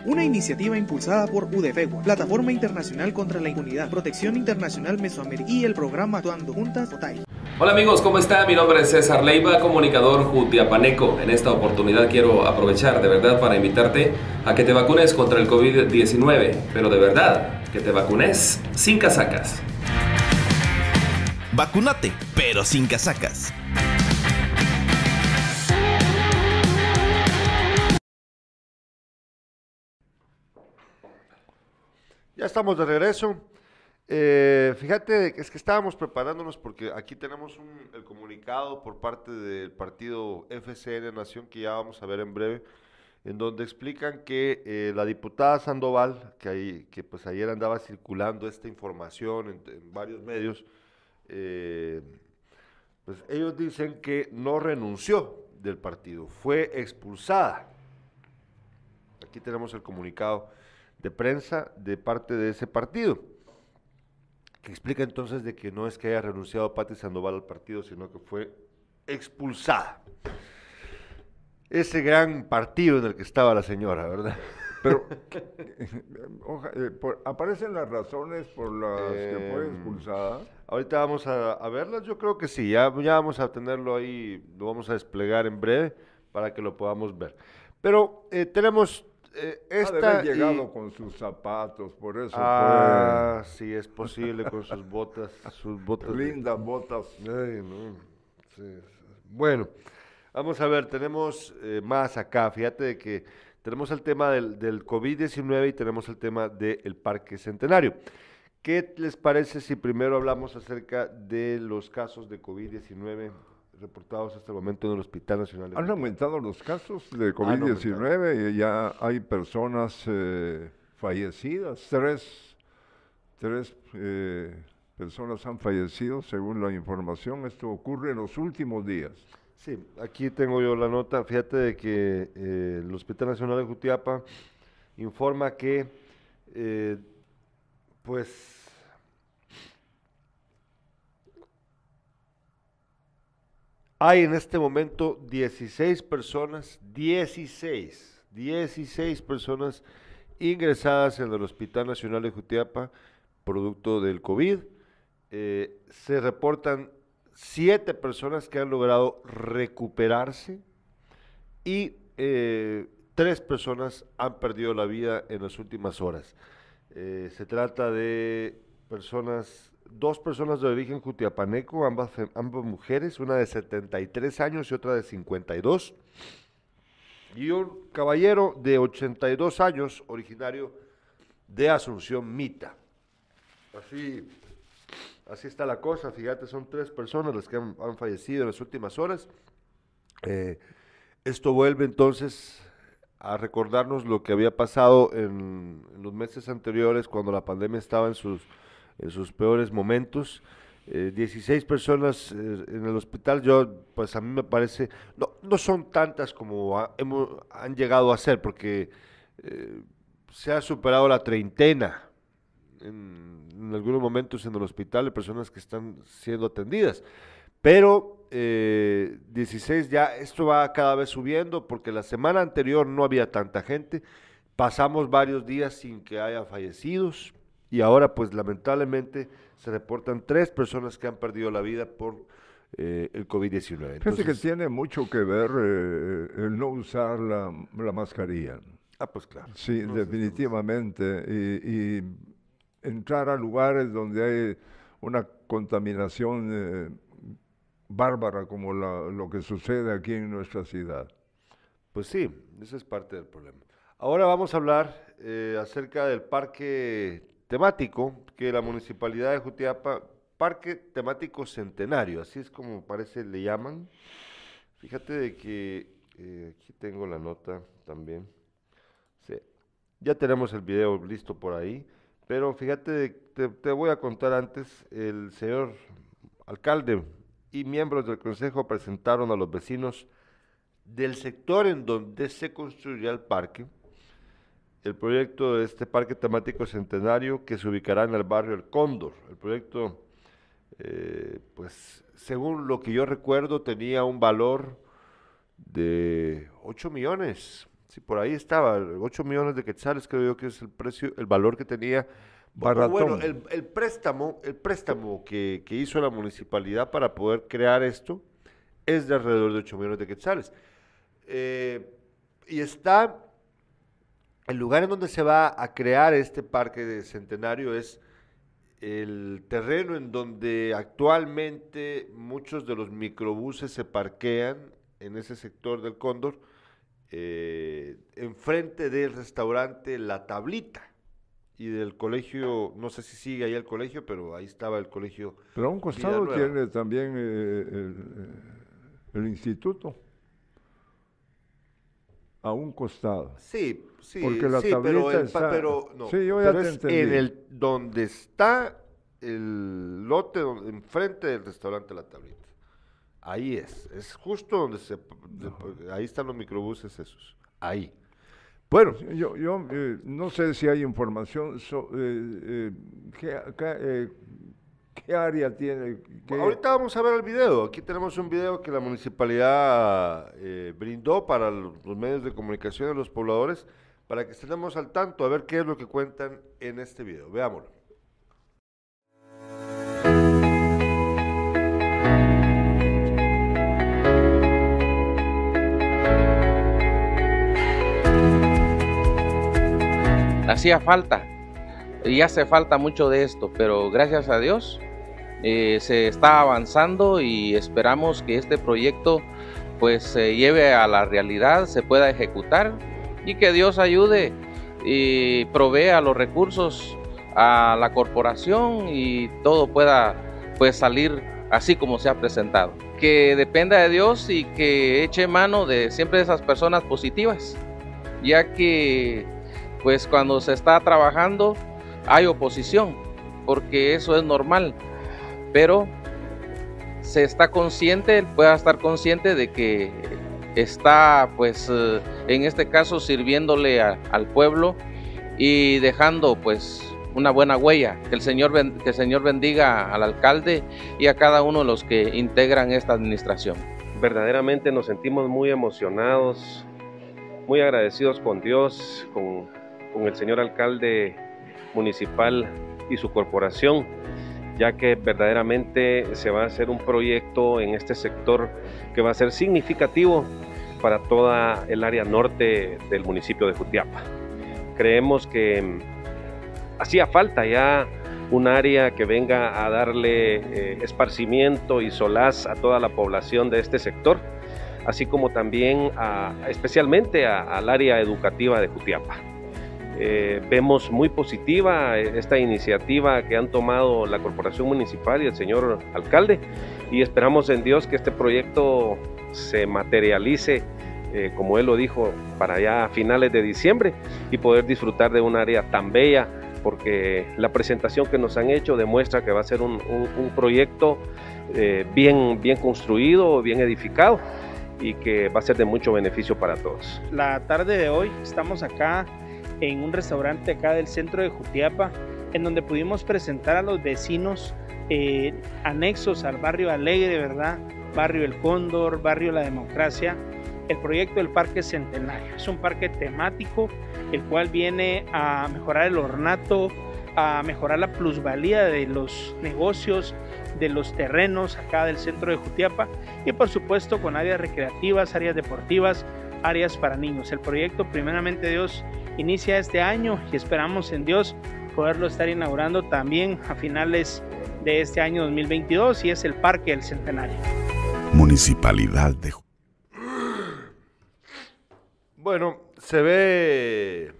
Una iniciativa impulsada por UDFEGUA, Plataforma Internacional contra la Impunidad, Protección Internacional Mesoamericana y el programa Actuando Juntas OTAI. Hola amigos, ¿cómo están? Mi nombre es César Leiva, comunicador jutiapaneco. En esta oportunidad quiero aprovechar de verdad para invitarte a que te vacunes contra el COVID-19, pero de verdad, que te vacunes sin casacas. Vacúnate, pero sin casacas. Ya estamos de regreso. Eh, fíjate, es que estábamos preparándonos porque aquí tenemos un- el comunicado por parte del partido FCN Nación que ya vamos a ver en breve, en donde explican que eh, la diputada Sandoval, que, ahí, que pues ayer andaba circulando esta información en, varios medios, eh, Pues ellos dicen que no renunció del partido, fue expulsada. Aquí tenemos el comunicado de prensa de parte de ese partido, que explica entonces de que no es que haya renunciado Pati Sandoval al partido, sino que fue expulsada. Ese gran partido en el que estaba la señora, ¿verdad? Pero oja- eh, por- aparecen las razones por las que fue Em, expulsada. Ahorita vamos a, a verlas, yo creo que sí, ya, ya vamos a tenerlo ahí, lo vamos a desplegar en breve para que lo podamos ver. Pero eh, tenemos eh, Ha de esta... haber y- llegado con sus zapatos, por eso Ah, sí, es posible con sus botas, sus botas. fue. de- Lindas botas. Ay, no, sí, Bueno, vamos a ver, tenemos eh, más acá. Fíjate de que tenemos el tema del, del COVID-19 y tenemos el tema del Parque Centenario. ¿Qué les parece si primero hablamos acerca de los casos de COVID-19 reportados hasta el momento en el Hospital Nacional de Han aumentado los casos de aumentado. COVID-19 y ya hay personas eh, fallecidas. Tres, tres eh, personas han fallecido según la información. Esto ocurre en los últimos días. Sí, aquí tengo yo la nota. Fíjate de que eh, el Hospital Nacional de Jutiapa informa que, pues, hay en este momento 16 personas, 16, 16 personas ingresadas en el Hospital Nacional de Jutiapa, producto del COVID. Eh, se reportan siete personas que han logrado recuperarse y eh, tres personas han perdido la vida en las últimas horas. Eh, se trata de personas, dos personas de origen jutiapaneco, ambas, mujeres, una de 73 años y otra de 52, y un caballero de 82 años, originario de Asunción Mita. Así, así está la cosa, fíjate, son tres personas las que han, fallecido en las últimas horas. Eh, esto vuelve entonces a recordarnos lo que había pasado en los meses anteriores cuando la pandemia estaba en sus, en sus peores momentos. Eh, 16 personas eh, en el hospital, yo, pues a mí me parece, no, no son tantas como han llegado a ser, porque eh, se ha superado la treintena en, en algunos momentos en el hospital de personas que están siendo atendidas. Pero eh, 16 ya, esto va cada vez subiendo porque la semana anterior no había tanta gente. Pasamos varios días sin que haya fallecidos y ahora pues lamentablemente se reportan tres personas que han perdido la vida por eh, el COVID-19. Fíjate que tiene mucho que ver eh, el no usar la, la mascarilla. Ah, pues claro. Sí, No, definitivamente. Y, y entrar a lugares donde hay una contaminación eh, bárbara como la- lo que sucede aquí en nuestra ciudad. Pues sí, ese es parte del problema. Ahora vamos a hablar eh, acerca del parque temático que la municipalidad de Jutiapa, parque temático centenario, así es como parece le llaman. Fíjate de que eh, aquí tengo la nota también. Sí, ya tenemos el video listo por ahí, pero fíjate, de- te, te voy a contar antes, el señor alcalde y miembros del consejo presentaron a los vecinos del sector en donde se construirá el parque, el proyecto de este parque temático centenario que se ubicará en el barrio El Cóndor. El proyecto, eh, pues, según lo que yo recuerdo, tenía un valor de 8 millones. Sí, por ahí estaba, 8 millones de quetzales creo yo que es el precio, el valor que tenía. Bueno, el, el préstamo, el préstamo que, que hizo la municipalidad para poder crear esto es de alrededor de 8 millones de quetzales. Eh, y está, el lugar en donde se va a crear este parque de centenario es el terreno en donde actualmente muchos de los microbuses se parquean en ese sector del Cóndor, eh, enfrente del restaurante La Tablita y del colegio, no sé si sigue ahí el colegio, pero ahí estaba el colegio. Pero a un costado tiene también eh, el, eh, el instituto. A un costado. Sí, sí, Porque la sí, pero, el está- pero no, Sí, yo ya pero te es entendí. en el donde está el lote donde- enfrente del restaurante La Tablita. Ahí es, es justo donde se, de- ahí están los microbuses esos, ahí. Bueno, Yo, yo eh, no sé si hay información, so- eh, eh, ¿qué, qué, área tiene? qué- ahorita vamos a ver el video. Aquí tenemos un video que la municipalidad eh, brindó para los, los medios de comunicación de los pobladores para que estemos al tanto a ver qué es lo que cuentan en este video. Veámoslo. hacía falta y hace falta mucho de esto, pero gracias a Dios eh, se está avanzando y esperamos que este proyecto pues se lleve a la realidad, se pueda ejecutar y que Dios ayude y provea los recursos a la corporación y todo pueda pues salir así como se ha presentado. Que dependa de Dios y que eche mano de siempre esas personas positivas, ya que pues cuando se está trabajando hay oposición, porque eso es normal, pero se está consciente, pueda estar consciente de que está pues eh, en este caso sirviéndole al pueblo y dejando pues una buena huella. Que el, Señor, que el Señor bendiga al alcalde y a cada uno de los que integran esta administración. verdaderamente nos sentimos muy emocionados, muy agradecidos con Dios, con, con el señor alcalde municipal y su corporación, ya que verdaderamente se va a hacer un proyecto en este sector que va a ser significativo para toda el área norte del municipio de Jutiapa. Creemos que mm, hacía falta ya un área que venga a darle eh, esparcimiento y solaz a toda la población de este sector, así como también especialmente al área educativa de Jutiapa. Eh, vemos muy positiva esta iniciativa que han tomado la Corporación Municipal y el señor alcalde y esperamos en Dios que este proyecto se materialice, eh, como él lo dijo, para ya a finales de diciembre y poder disfrutar de un área tan bella porque la presentación que nos han hecho demuestra que va a ser un, un- un proyecto eh, bien, bien construido, bien edificado y que va a ser de mucho beneficio para todos. la tarde de hoy estamos acá en un restaurante acá del centro de Jutiapa, en donde pudimos presentar a los vecinos eh, anexos al barrio Alegre, ¿verdad? Barrio El Cóndor, Barrio La Democracia, el proyecto del Parque Centenario. Es un parque temático, el cual viene a mejorar el ornato, a mejorar la plusvalía de los negocios, de los terrenos acá del centro de Jutiapa y por supuesto con áreas recreativas, áreas deportivas, áreas para niños. El proyecto primeramente Dios inicia este año y esperamos en Dios poderlo estar inaugurando también a finales de este año 2022 y es el Parque del Centenario. Municipalidad de Bueno, se ve,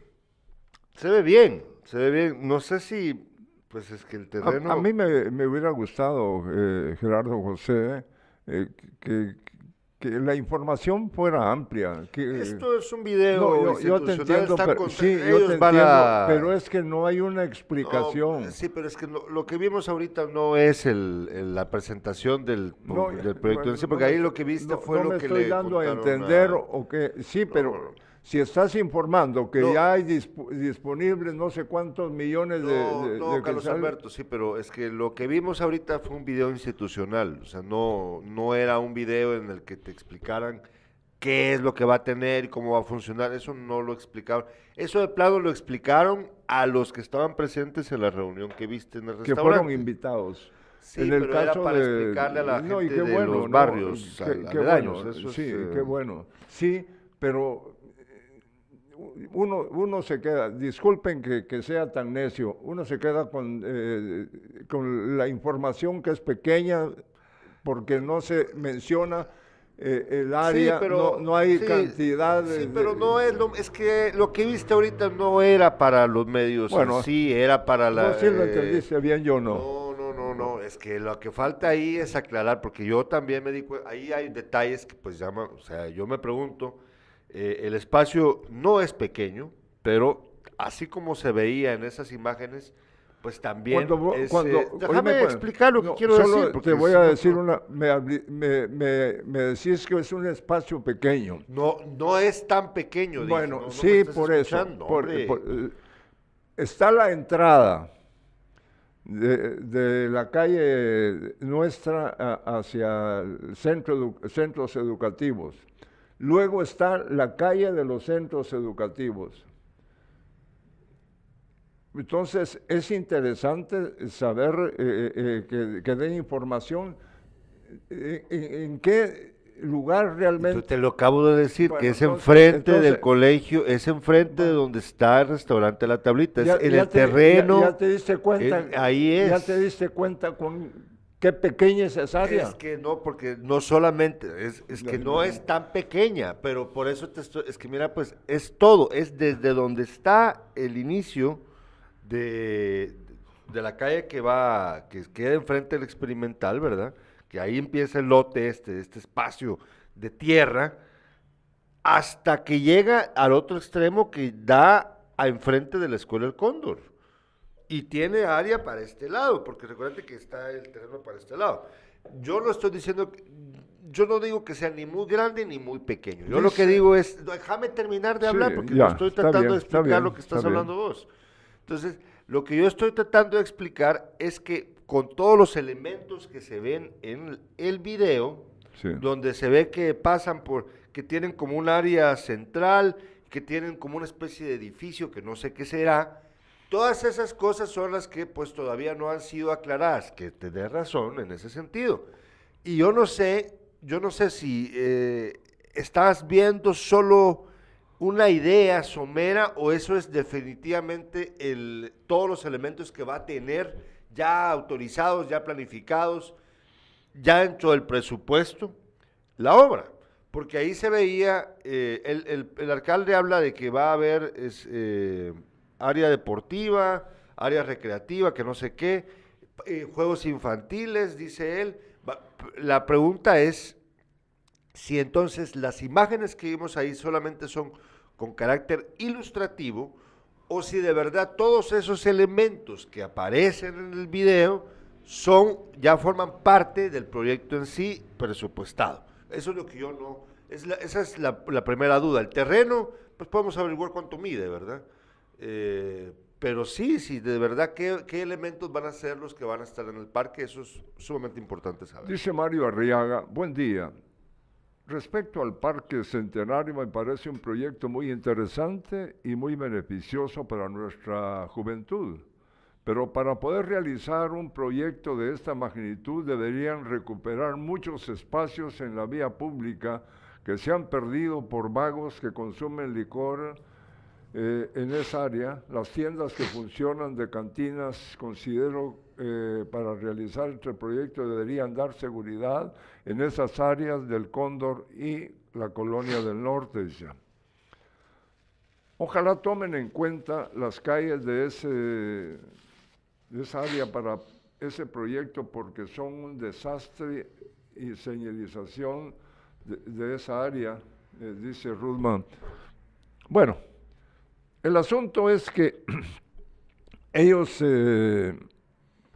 se ve bien, se ve bien. No sé si, pues es que el A- terreno. A, mí me, me hubiera gustado, eh, Gerardo José, eh, que, que la información fuera amplia. Que, Esto es un video No, yo, yo te entiendo, pero, con- sí, yo ellos te van entiendo, a- pero es que no hay una No, explicación. sí, pero es que lo, lo que vimos ahorita no es el, el- la presentación del, No, del proyecto en sí, porque no ahí lo que viste no- fue no lo me que estoy le dando a entender a- o que sí, pero si estás informando que No. ya hay dispu- disponibles no sé cuántos millones de, No, de- no, de Carlos. Alberto, sí, pero es que lo que vimos ahorita fue un video institucional, o sea, no, no era un video en el que te explicaran qué es lo que va a tener y cómo va a funcionar, eso no lo explicaron. Eso de plano lo explicaron a los que estaban presentes en la reunión que viste en el que restaurante. fueron invitados. Sí, en el pero era caso para de, explicarle a la no, y gente qué de bueno, los barrios Qué- qué bueno, sí, eh, qué bueno. Sí, pero eh, uno, uno se queda, disculpen que, que sea tan necio, uno se queda con, eh, con la información que es pequeña porque no se menciona eh, el área, pero- no, no hay sí, cantidad de... Sí, pero no es lo, es que lo que viste ahorita no era para los medios Bueno, sí, era para la... no, sí lo eh, entendiste bien, yo no. No, no, no, no, es que lo que falta ahí es aclarar, porque yo también me di cuenta, ahí hay detalles que pues llaman, o sea, yo me pregunto, eh, el espacio no es pequeño, pero así como se veía en esas imágenes, pues también Cuando, vo- es, cuando- eh, déjame oíme, explicar lo que quiero solo decir. porque Te voy a decir una. Me, habli- me, me, me decís que es un espacio pequeño. No, no es tan pequeño. Bueno, no- sí, por eso. por- eh, está la entrada de, de la calle nuestra hacia el centro edu- centros educativos. Luego está la calle de los centros educativos. Entonces, es interesante saber eh, eh, que, que den información eh, en, en qué lugar realmente... Yo te lo acabo de decir, Bueno, que es entonces- enfrente del colegio, es enfrente de donde está el restaurante La Tablita, es Ya- en ya el te- ya- terreno. Ya, te diste cuenta. en- ahí es. Ya te diste cuenta con qué pequeña es esa área. Es que no, porque no solamente, es, es que no es tan pequeña, pero por eso te estoy, es que mira, pues es todo, es desde donde está el inicio de, de la calle que va, que queda enfrente del experimental, ¿verdad? Que ahí empieza el lote este, este espacio de tierra, hasta que llega al otro extremo que da a enfrente de la Escuela El Cóndor. Y tiene área para este lado, porque recuerden que está el terreno para este lado. Yo no estoy diciendo, yo no digo que sea ni muy grande ni muy pequeño. Yo lo que digo es, déjame terminar de Sí, hablar, porque ya, no estoy tratando bien, de explicar bien, lo que estás está bien. hablando vos. Entonces, lo que yo estoy tratando de explicar es que con todos los elementos que se ven en el video, Sí. donde se ve que pasan por, que tienen como un área central, que tienen como una especie de edificio que no sé qué será, todas esas cosas son las que pues todavía no han sido aclaradas, que tenés razón en ese sentido. Y yo no sé, yo no sé si eh, estás viendo solo una idea somera o eso es definitivamente el, todos los elementos que va a tener ya autorizados, ya planificados, ya dentro del presupuesto, la obra. Porque ahí se veía, eh, el, el- alcalde habla de que va a haber eh, área deportiva, área recreativa, que no sé qué, eh, juegos infantiles, dice él. La pregunta es si entonces las imágenes que vimos ahí solamente son con carácter ilustrativo o si de verdad todos esos elementos que aparecen en el video son ya forman parte del proyecto en sí presupuestado. Eso es lo que yo no esa es la primera duda. El terreno, pues podemos averiguar cuánto mide, ¿verdad? Eh, pero sí, sí, de verdad, ¿qué, qué elementos van a ser los que van a estar en el parque? Eso es sumamente importante saber. Dice Mario Arriaga, buen día. Respecto al Parque Centenario, me parece un proyecto muy interesante y muy beneficioso para nuestra juventud. Pero para poder realizar un proyecto de esta magnitud deberían recuperar muchos espacios en la vía pública que se han perdido por vagos que consumen licor eh, en esa área. Las tiendas que funcionan de cantinas, considero, eh, para realizar este proyecto deberían dar seguridad en esas áreas del Cóndor y la colonia del norte. dice. Ojalá tomen en cuenta las calles de, ese, de esa área para ese proyecto porque son un desastre y señalización de, de esa área, eh, dice Rudman. Bueno, el asunto es que ellos eh,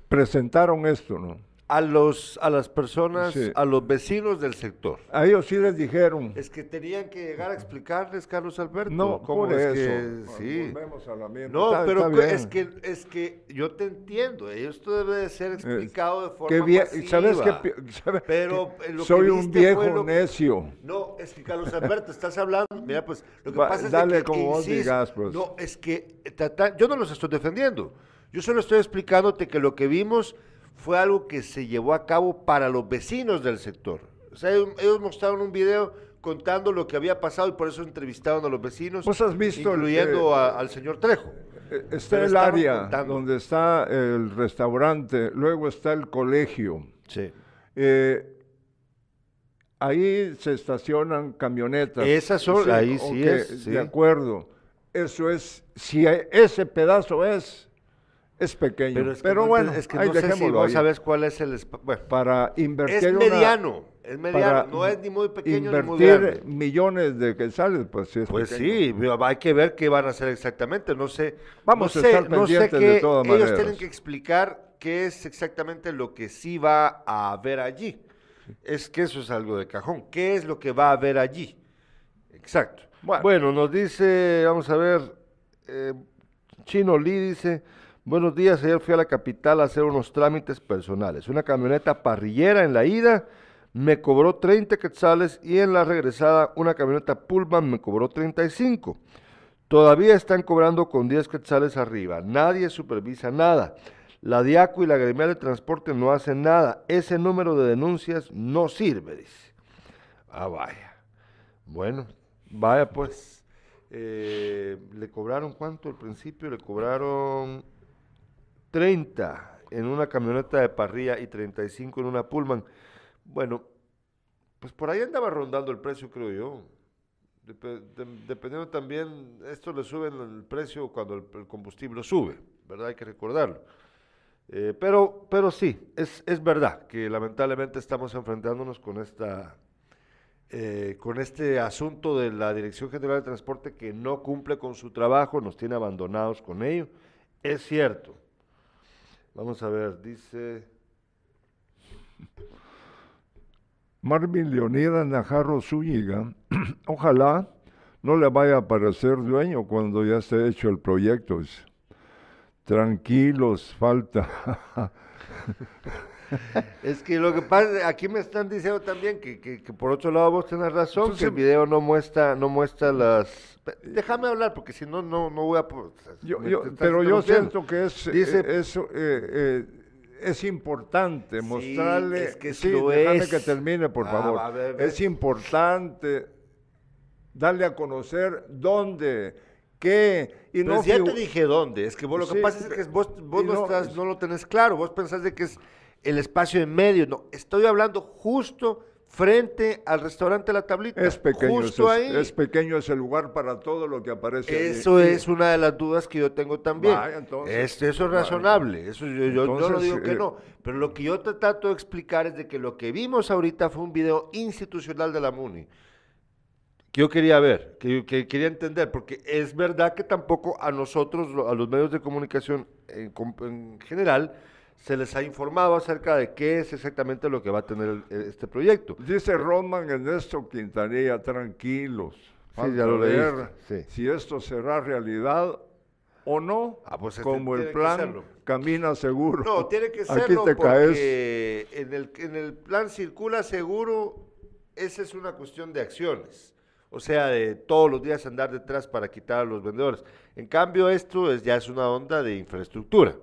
presentaron esto, ¿no? A, los, a las personas, Sí. a los vecinos del sector. A ellos sí les dijeron. Es que tenían que llegar a explicarles, Carlos Alberto. No, cómo es eso. que- sí. volvemos a la misma. No, Está- pero está que- es que, es que yo te entiendo. Esto debe de ser explicado de forma bien-. ¿sabes qué sabe- Pero eh, lo que Soy un viste viejo que- necio. No, es que Carlos Alberto, estás hablando. Mira, pues lo que Va, pasa es dale que como vos digas, pues. No, es que trata- yo no los estoy defendiendo. Yo solo estoy explicándote que lo que vimos fue algo que se llevó a cabo para los vecinos del sector. O sea, ellos, ellos mostraron un video contando lo que había pasado y por eso entrevistaron a los vecinos, ¿Vos has visto incluyendo eh, a- al señor Trejo. Eh, Está Pero el área contando. donde está el restaurante, luego está el colegio. Sí. Eh, ahí se estacionan camionetas. Esas son- ahí sí es, sí. De acuerdo. Eso es, si hay- ese pedazo es, es pequeño. Pero, es que Pero no te- bueno, es que ahí no sé si vos ahí. sabes cuál es el... Bueno, Para invertir es una- mediano. Es mediano, no es ni muy pequeño ni muy invertir grande. millones de quetzales, pues sí es Pues pequeño. sí, hay que ver qué van a hacer exactamente. No sé. Vamos no a sé, estar no sé de qué- todas Ellos maneras. tienen que explicar qué es exactamente lo que sí va a haber allí. Es que eso es algo de cajón. ¿Qué es lo que va a haber allí? Exacto. Bueno, nos dice, vamos a ver, eh, Chino Lee dice, buenos días, ayer fui a la capital a hacer unos trámites personales. Una camioneta parrillera en la ida me cobró 30 quetzales y en la regresada una camioneta Pullman me cobró 35. Todavía están cobrando con 10 quetzales arriba. Nadie supervisa nada. La Diaco y la Gremial de Transporte no hacen nada. Ese número de denuncias no sirve, dice. Ah, vaya. Bueno, vaya pues. Eh, ¿Le cobraron cuánto al principio? Le cobraron 30 en una camioneta de parrilla y 35 en una Pullman. Bueno, pues por ahí andaba rondando el precio, creo yo. Dep- de- dependiendo también, esto le suben el precio cuando el, el combustible sube, ¿verdad? Hay que recordarlo. Eh, pero, pero sí, es, es verdad que lamentablemente estamos enfrentándonos con esta eh, con este asunto de la Dirección General de Transporte que no cumple con su trabajo, nos tiene abandonados con ello. Es cierto. Vamos a ver, dice... Marvin Leonidas Najarro Zúñiga, ojalá no le vaya a parecer dueño cuando ya esté hecho el proyecto. Tranquilos, falta. Es que lo que pasa, aquí me están diciendo también que, que- que por otro lado vos tenés razón, Entonces- que el video no muestra, no muestra las... Déjame hablar porque si no, no, no voy a... Yo- pero yo siento que es, Dice, eh, eso, eh, eh, es importante mostrarle. es que sí, lo déjame es. que termine, por Ah, favor. va, ve. es importante darle a conocer dónde, qué. Y Pero no si ya te dije dónde, es que vos, lo que Sí, pasa es que vos, vos no, no- estás, no lo tenés claro, vos pensás de que es el espacio en medio, no, estoy hablando justo frente al restaurante La Tablita, Es pequeño, justo ese- ahí. es pequeño ese lugar para todo lo que aparece. allí. Eso Y- es una de las dudas que yo tengo también. Vaya, entonces, Es- eso es vaya. razonable, eso yo, yo- yo no Entonces, digo que eh, no, pero lo que yo te trato de explicar es de que lo que vimos ahorita fue un video institucional de la MUNI, que yo quería ver, que, yo- que quería entender, porque es verdad que tampoco a nosotros, a los medios de comunicación en, en general, se les ha informado acerca de qué es exactamente lo que va a tener este proyecto. Dice Rodman Ernesto Quintanilla, tranquilos. Sí, ya lo leíste, sí. Si esto será realidad o no, Ah, pues como el plan camina seguro. No, tiene que Aquí serlo te caes. porque en el, en el plan circula seguro, esa es una cuestión de acciones. O sea, de todos los días andar detrás para quitar a los vendedores. En cambio, esto es, ya es una onda de infraestructura.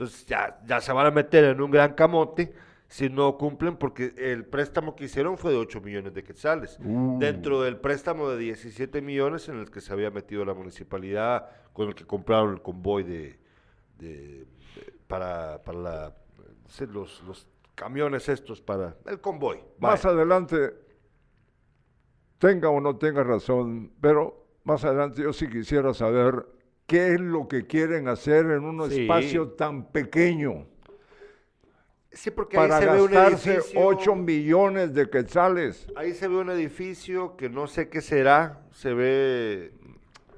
Entonces ya, ya se van a meter en un gran camote si no cumplen, porque el préstamo que hicieron fue de 8 millones de quetzales. Uh. Dentro del préstamo de 17 millones en el que se había metido la municipalidad, con el que compraron el convoy de, para, para la- los, los camiones estos para el convoy. Más adelante, tenga o no tenga razón, pero más adelante yo sí quisiera saber qué es lo que quieren hacer en un Sí. espacio tan pequeño Sí, porque ahí para se ve un gastarse edificio- 8 millones de quetzales. Ahí se ve un edificio que no sé qué será, se ve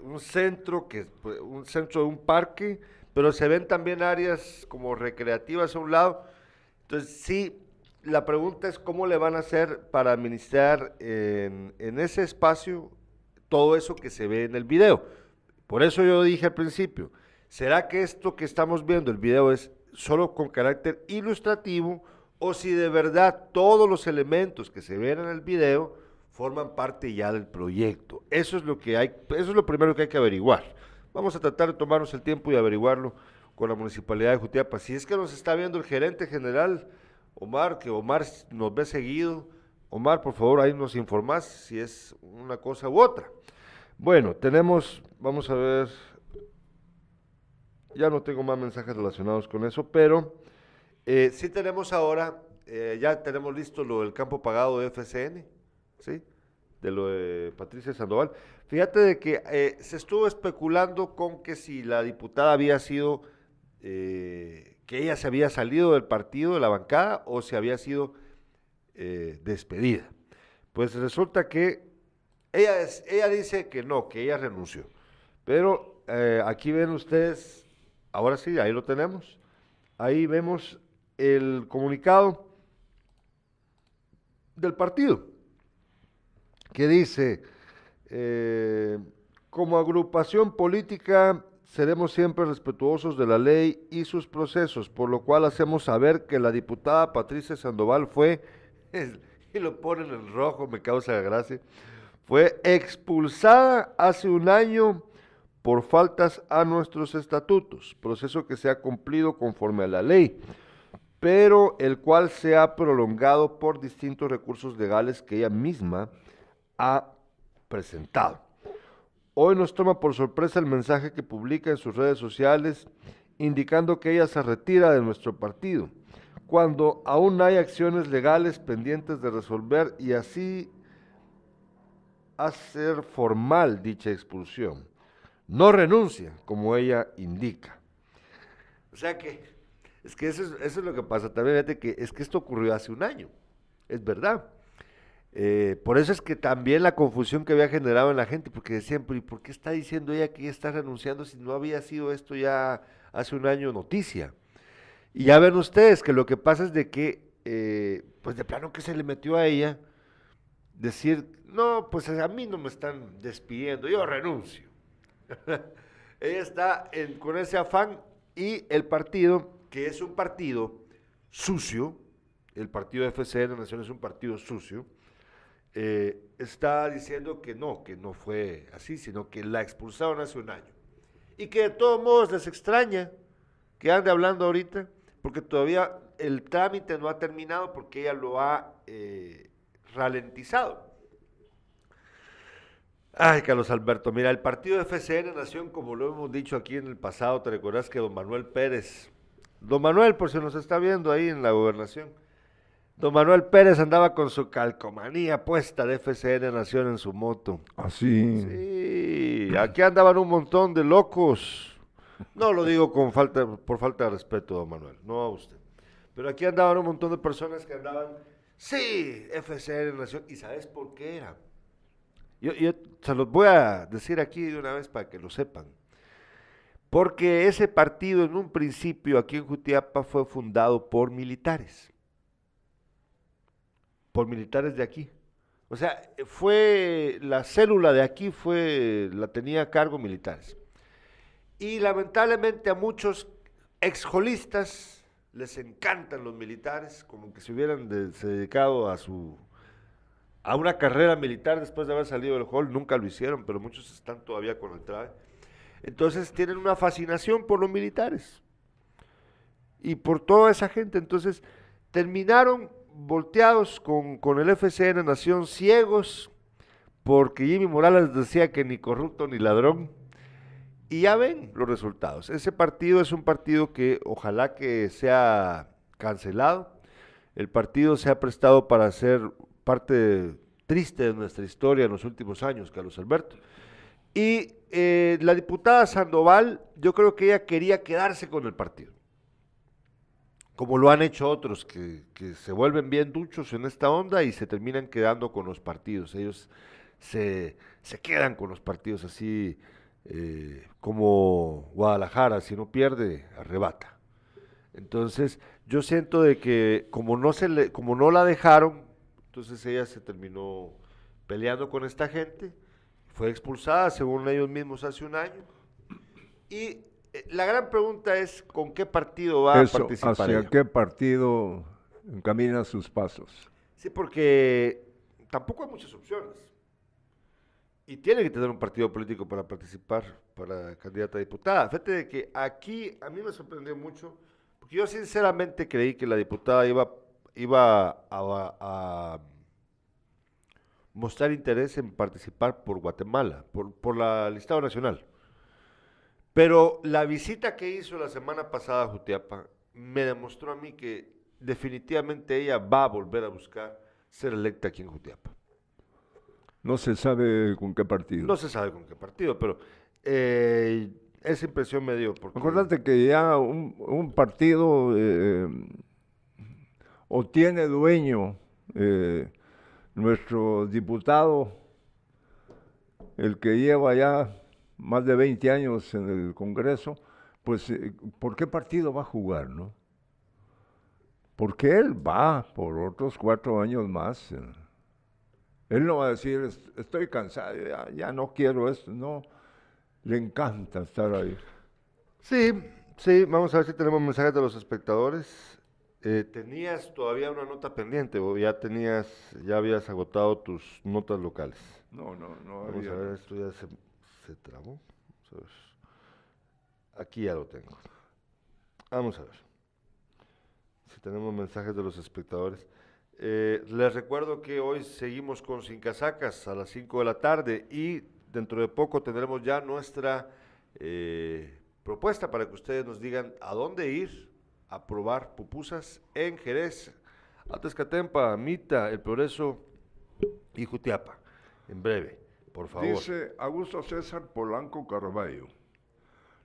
un centro, que pues, un centro de un parque, pero se ven también áreas como recreativas a un lado. Entonces, sí, la pregunta es cómo le van a hacer para administrar en, en ese espacio todo eso que se ve en el video. Por eso yo dije al principio, ¿será que esto que estamos viendo, el video, es solo con carácter ilustrativo o si de verdad todos los elementos que se ven en el video forman parte ya del proyecto? Eso es lo que hay, eso es lo primero que hay que averiguar. Vamos a tratar de tomarnos el tiempo y averiguarlo con la municipalidad de Jutiapa. Si es que nos está viendo el gerente general, Omar, que Omar nos ve seguido. Omar, por favor, ahí nos informás si es una cosa u otra. Bueno, tenemos, vamos a ver, ya no tengo más mensajes relacionados con eso, pero eh, sí tenemos ahora, eh, ya tenemos listo lo del campo pagado de FCN, ¿sí? De lo de Patricia Sandoval. Fíjate de que eh, se estuvo especulando con que si la diputada había sido, que ella se había salido del partido, de la bancada, o si había sido despedida. Pues resulta que ella, ella dice que no, que ella renunció. Pero eh, aquí ven ustedes, ahora sí, ahí lo tenemos. Ahí vemos el comunicado del partido que dice, eh, como agrupación política seremos siempre respetuosos de la ley y sus procesos, por lo cual hacemos saber que la diputada Patricia Sandoval fue, y lo ponen en rojo, me causa gracia, fue expulsada hace un año por faltas a nuestros estatutos, proceso que se ha cumplido conforme a la ley, pero el cual se ha prolongado por distintos recursos legales que ella misma ha presentado. Hoy nos toma por sorpresa el mensaje que publica en sus redes sociales indicando que ella se retira de nuestro partido, cuando aún hay acciones legales pendientes de resolver y así hacer formal dicha expulsión. No renuncia, como ella indica. O sea que, es que eso es, lo que pasa también, fíjate que es que esto ocurrió hace un año, es verdad. Eh, por eso es que también la confusión que había generado en la gente, porque decían, ¿y por qué está diciendo ella que ella está renunciando si no había sido esto ya hace un año noticia? Y ya ven ustedes que lo que pasa es de que, eh, pues de plano que se le metió a ella decir, no, pues a mí no me están despidiendo, yo renuncio. Ella está en- con ese afán y el partido, que es un partido sucio, el partido FCN Nación es un partido sucio, eh, está diciendo que no, que no fue así, sino que la expulsaron hace un año. Y que de todos modos les extraña que ande hablando ahorita, porque todavía el trámite no ha terminado porque ella lo ha eh, ralentizado. Ay, Carlos Alberto, mira, el partido de FCN Nación, como lo hemos dicho aquí en el pasado, te recuerdas que don Manuel Pérez, don Manuel, por si nos está viendo ahí en la gobernación, don Manuel Pérez andaba con su calcomanía puesta de FCN Nación en su moto. Así. Sí, aquí andaban un montón de locos. No lo digo con falta, por falta de respeto, don Manuel, no a usted. Pero aquí andaban un montón de personas que andaban, sí, FCN Nación, ¿y sabes por qué era? Yo, yo se los voy a decir aquí de una vez para que lo sepan. Porque ese partido en un principio aquí en Jutiapa fue fundado por militares. Por militares de aquí. O sea, fue la célula de aquí fue la tenía a cargo militares. Y lamentablemente a muchos exjolistas les encantan los militares, como que se hubieran se dedicado a su a una carrera militar después de haber salido del hall, nunca lo hicieron, pero muchos están todavía con el traje. Entonces tienen una fascinación por los militares y por toda esa gente. Entonces terminaron volteados con, con el FCN Nación ciegos porque Jimmy Morales decía que ni corrupto ni ladrón. Y ya ven los resultados. Ese partido es un partido que ojalá que sea cancelado. El partido se ha prestado para ser parte triste de nuestra historia en los últimos años, Carlos Alberto. Y eh, la diputada Sandoval, yo creo que ella quería quedarse con el partido, como lo han hecho otros que, se vuelven bien duchos en esta onda y se terminan quedando con los partidos. Ellos se, se quedan con los partidos así eh, como Guadalajara, si no pierde, arrebata. Entonces, yo siento de que como no se le, como no la dejaron, entonces ella se terminó peleando con esta gente, fue expulsada según ellos mismos hace un año. Y eh, la gran pregunta es con qué partido va Eso, a participar ¿Hacia ella? qué partido encamina sus pasos? Sí, porque tampoco hay muchas opciones. Y tiene que tener un partido político para participar para candidata a diputada. Fíjate de que aquí a mí me sorprendió mucho, porque yo sinceramente creí que la diputada iba, iba a, a mostrar interés en participar por Guatemala, por, por la listado nacional. Pero la visita que hizo la semana pasada a Jutiapa me demostró a mí que definitivamente ella va a volver a buscar ser electa aquí en Jutiapa. No se sabe con qué partido. No se sabe con qué partido, pero eh, esa impresión me dio. Porque Acuérdate que ya un, un partido eh, o tiene dueño Eh, nuestro diputado, el que lleva ya más de 20 años en el Congreso, pues eh, ¿por qué partido va a jugar, no? Porque él va por otros cuatro años más. Él no va a decir, "Es- estoy cansado, ya, ya no quiero esto, no. Le encanta estar ahí. Sí, sí, vamos a ver si tenemos mensajes de los espectadores. Eh, ¿Tenías todavía una nota pendiente o ya tenías, ya habías agotado tus notas locales? No, no, no Vamos había a ver, esto ya se, se trabó. Aquí ya lo tengo. Vamos a ver. Si tenemos mensajes de los espectadores. Eh, les recuerdo que hoy seguimos con Sin Casacas a las 5 de la tarde y dentro de poco tendremos ya nuestra eh, propuesta para que ustedes nos digan a dónde ir a probar pupusas en Jerez, Atezcatempa, Mita, El Progreso y Jutiapa. En breve, por favor. Dice Augusto César Polanco Carballo.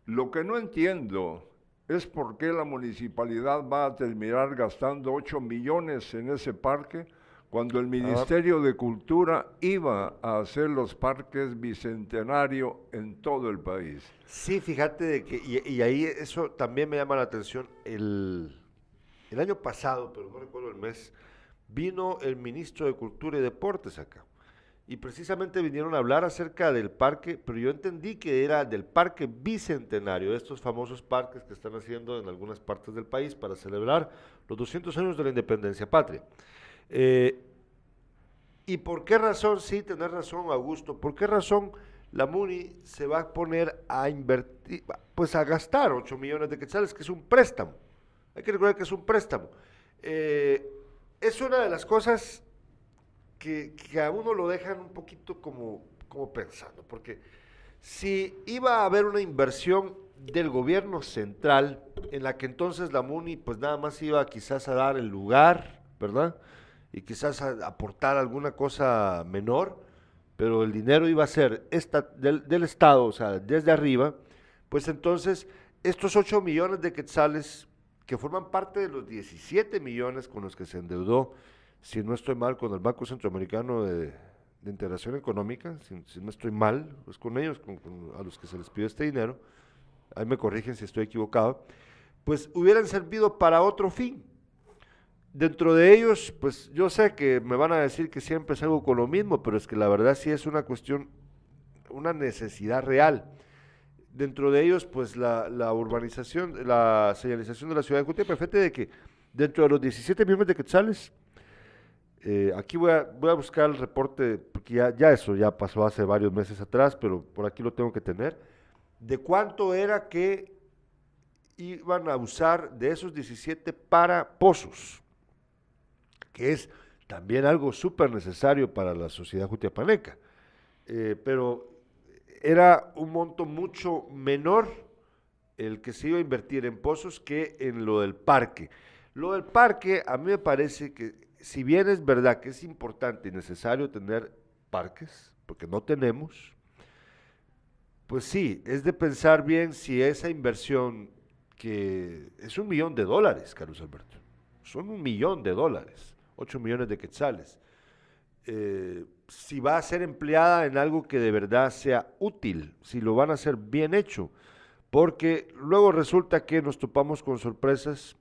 Lo que no entiendo es por qué la municipalidad va a terminar gastando 8 millones en ese parque cuando el Ministerio de Cultura iba a hacer los parques bicentenario en todo el país. Sí, fíjate de que, y, y ahí eso también me llama la atención, el, el año pasado, pero no recuerdo el mes, vino el ministro de Cultura y Deportes acá. Y precisamente vinieron a hablar acerca del parque, pero yo entendí que era del parque bicentenario, estos famosos parques que están haciendo en algunas partes del país para celebrar los 200 años de la independencia patria. Eh, ¿Y por qué razón, sí, tenés razón, Augusto, por qué razón la MUNI se va a poner a invertir, pues a gastar 8 millones de quetzales, que es un préstamo? Hay que recordar que es un préstamo. Eh, es una de las cosas que, a uno lo dejan un poquito como pensando, porque si iba a haber una inversión del gobierno central, en la que entonces la MUNI pues nada más iba quizás a dar el lugar, ¿verdad? Y quizás aportar alguna cosa menor, pero el dinero iba a ser esta, del, Estado, o sea, desde arriba, pues entonces estos 8 millones de quetzales que forman parte de los 17 millones con los que se endeudó, si no estoy mal, con el Banco Centroamericano de, de Integración Económica, si, si no estoy mal, pues con ellos, con, con a los que se les pidió este dinero, ahí me corrigen si estoy equivocado, pues hubieran servido para otro fin. Dentro de ellos, pues yo sé que me van a decir que siempre es algo con lo mismo, pero es que la verdad sí es una cuestión, una necesidad real. Dentro de ellos, pues la, urbanización, la señalización de la ciudad de Jutiapa, fíjate de que dentro de los 17 millones de quetzales, eh, aquí voy a, buscar el reporte, porque ya, ya eso ya pasó hace varios meses atrás, pero por aquí lo tengo que tener, de cuánto era que iban a usar de esos 17 para pozos, que es también algo súper necesario para la sociedad jutiapaneca. Eh, pero era un monto mucho menor el que se iba a invertir en pozos que en lo del parque. Lo del parque, a mí me parece que, si bien es verdad que es importante y necesario tener parques, porque no tenemos, pues sí, es de pensar bien si esa inversión, que es un millón de dólares, Carlos Alberto, son un millón de dólares, 8 millones de quetzales, eh, si va a ser empleada en algo que de verdad sea útil, si lo van a hacer bien hecho, porque luego resulta que nos topamos con sorpresas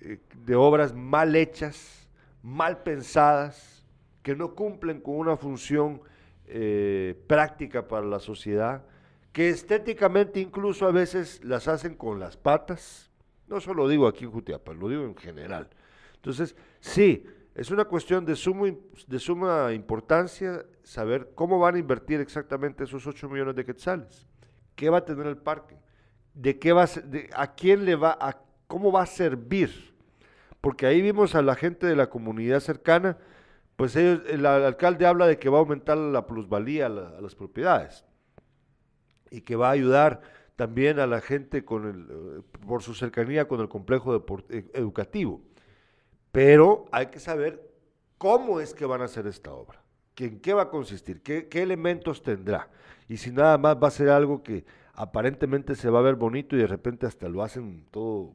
eh, de obras mal hechas, mal pensadas, que no cumplen con una función eh, práctica para la sociedad, que estéticamente incluso a veces las hacen con las patas. No solo digo aquí en Jutiapa, lo digo en general. Entonces, sí, es una cuestión de, sumo, de suma importancia saber cómo van a invertir exactamente esos 8 millones de quetzales. ¿Qué va a tener el parque? ¿De qué va a, de- a quién le va a cómo va a servir? Porque ahí vimos a la gente de la comunidad cercana, pues ellos, el, al- alcalde habla de que va a aumentar la plusvalía a, la- a las propiedades y que va a ayudar también a la gente con el, eh, por su cercanía con el complejo eh, educativo. Pero hay que saber cómo es que van a hacer esta obra, que en qué va a consistir, qué, qué elementos tendrá. Y si nada más va a ser algo que aparentemente se va a ver bonito y de repente hasta lo hacen todo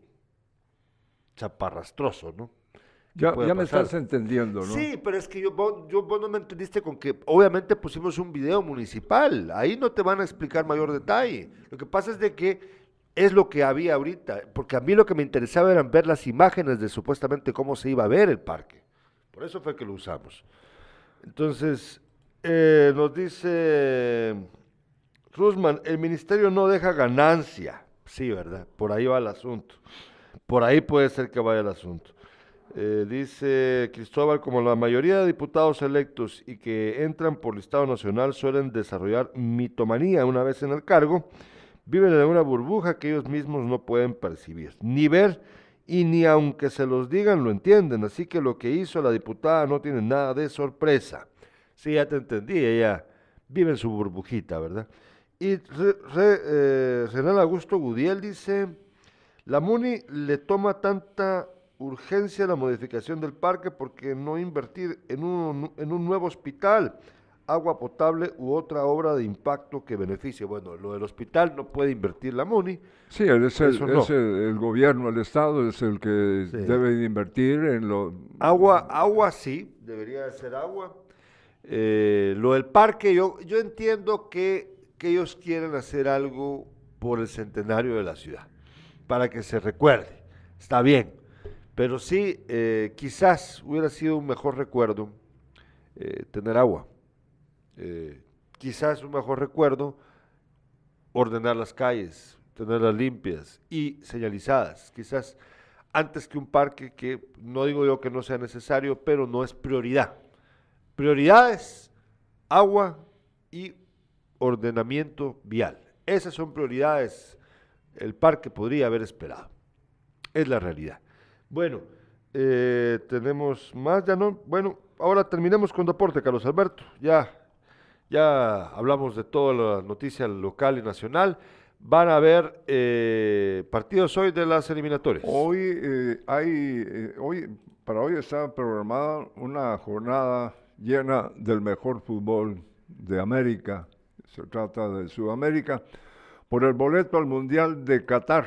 chaparrastroso, ¿no? Ya, me estás entendiendo, ¿no? Sí, pero es que yo, vos, yo, vos no me entendiste con que obviamente pusimos un video municipal. Ahí no te van a explicar mayor detalle. Lo que pasa es de que es lo que había ahorita. Porque a mí lo que me interesaba eran ver las imágenes de supuestamente cómo se iba a ver el parque. Por eso fue que lo usamos. Entonces, eh, nos dice Rusman, el ministerio no deja ganancia. Sí, ¿verdad? Por ahí va el asunto. Por ahí puede ser que vaya el asunto. Eh, dice Cristóbal, como la mayoría de diputados electos y que entran por listado nacional suelen desarrollar mitomanía una vez en el cargo, viven en una burbuja que ellos mismos no pueden percibir, ni ver y ni aunque se los digan lo entienden. Así que lo que hizo la diputada no tiene nada de sorpresa. Sí, ya te entendí, ella vive en su burbujita, ¿verdad? Y Re- eh, Renan Augusto Gudiel dice, la MUNI le toma tanta urgencia la modificación del parque porque no invertir en un, en un nuevo hospital, agua potable u otra obra de impacto que beneficie. Bueno, lo del hospital no puede invertir la MUNI. Sí, es, el, Eso no. es el, el gobierno, el Estado es el que Sí. debe de invertir en lo... Agua, agua sí, debería de ser agua. Eh, lo del parque, yo, yo entiendo que, que ellos quieren hacer algo por el centenario de la ciudad, para que se recuerde. Está bien, pero sí, eh, quizás hubiera sido un mejor recuerdo eh, tener agua. Eh, quizás un mejor recuerdo ordenar las calles, tenerlas limpias y señalizadas. Quizás antes que un parque que no digo yo que no sea necesario, pero no es prioridad. Prioridades, agua y ordenamiento vial. Esas son prioridades. El parque podría haber esperado. Es la realidad. Bueno, eh, tenemos más, ya no. Bueno, ahora terminemos con deporte, Carlos Alberto. Ya, ya hablamos de toda la noticia local y nacional. Van a haber eh, partidos hoy de las eliminatorias. Hoy eh, hay, eh, hoy, para hoy está programada una jornada llena del mejor fútbol de América. Se trata de Sudamérica por el boleto al Mundial de Qatar.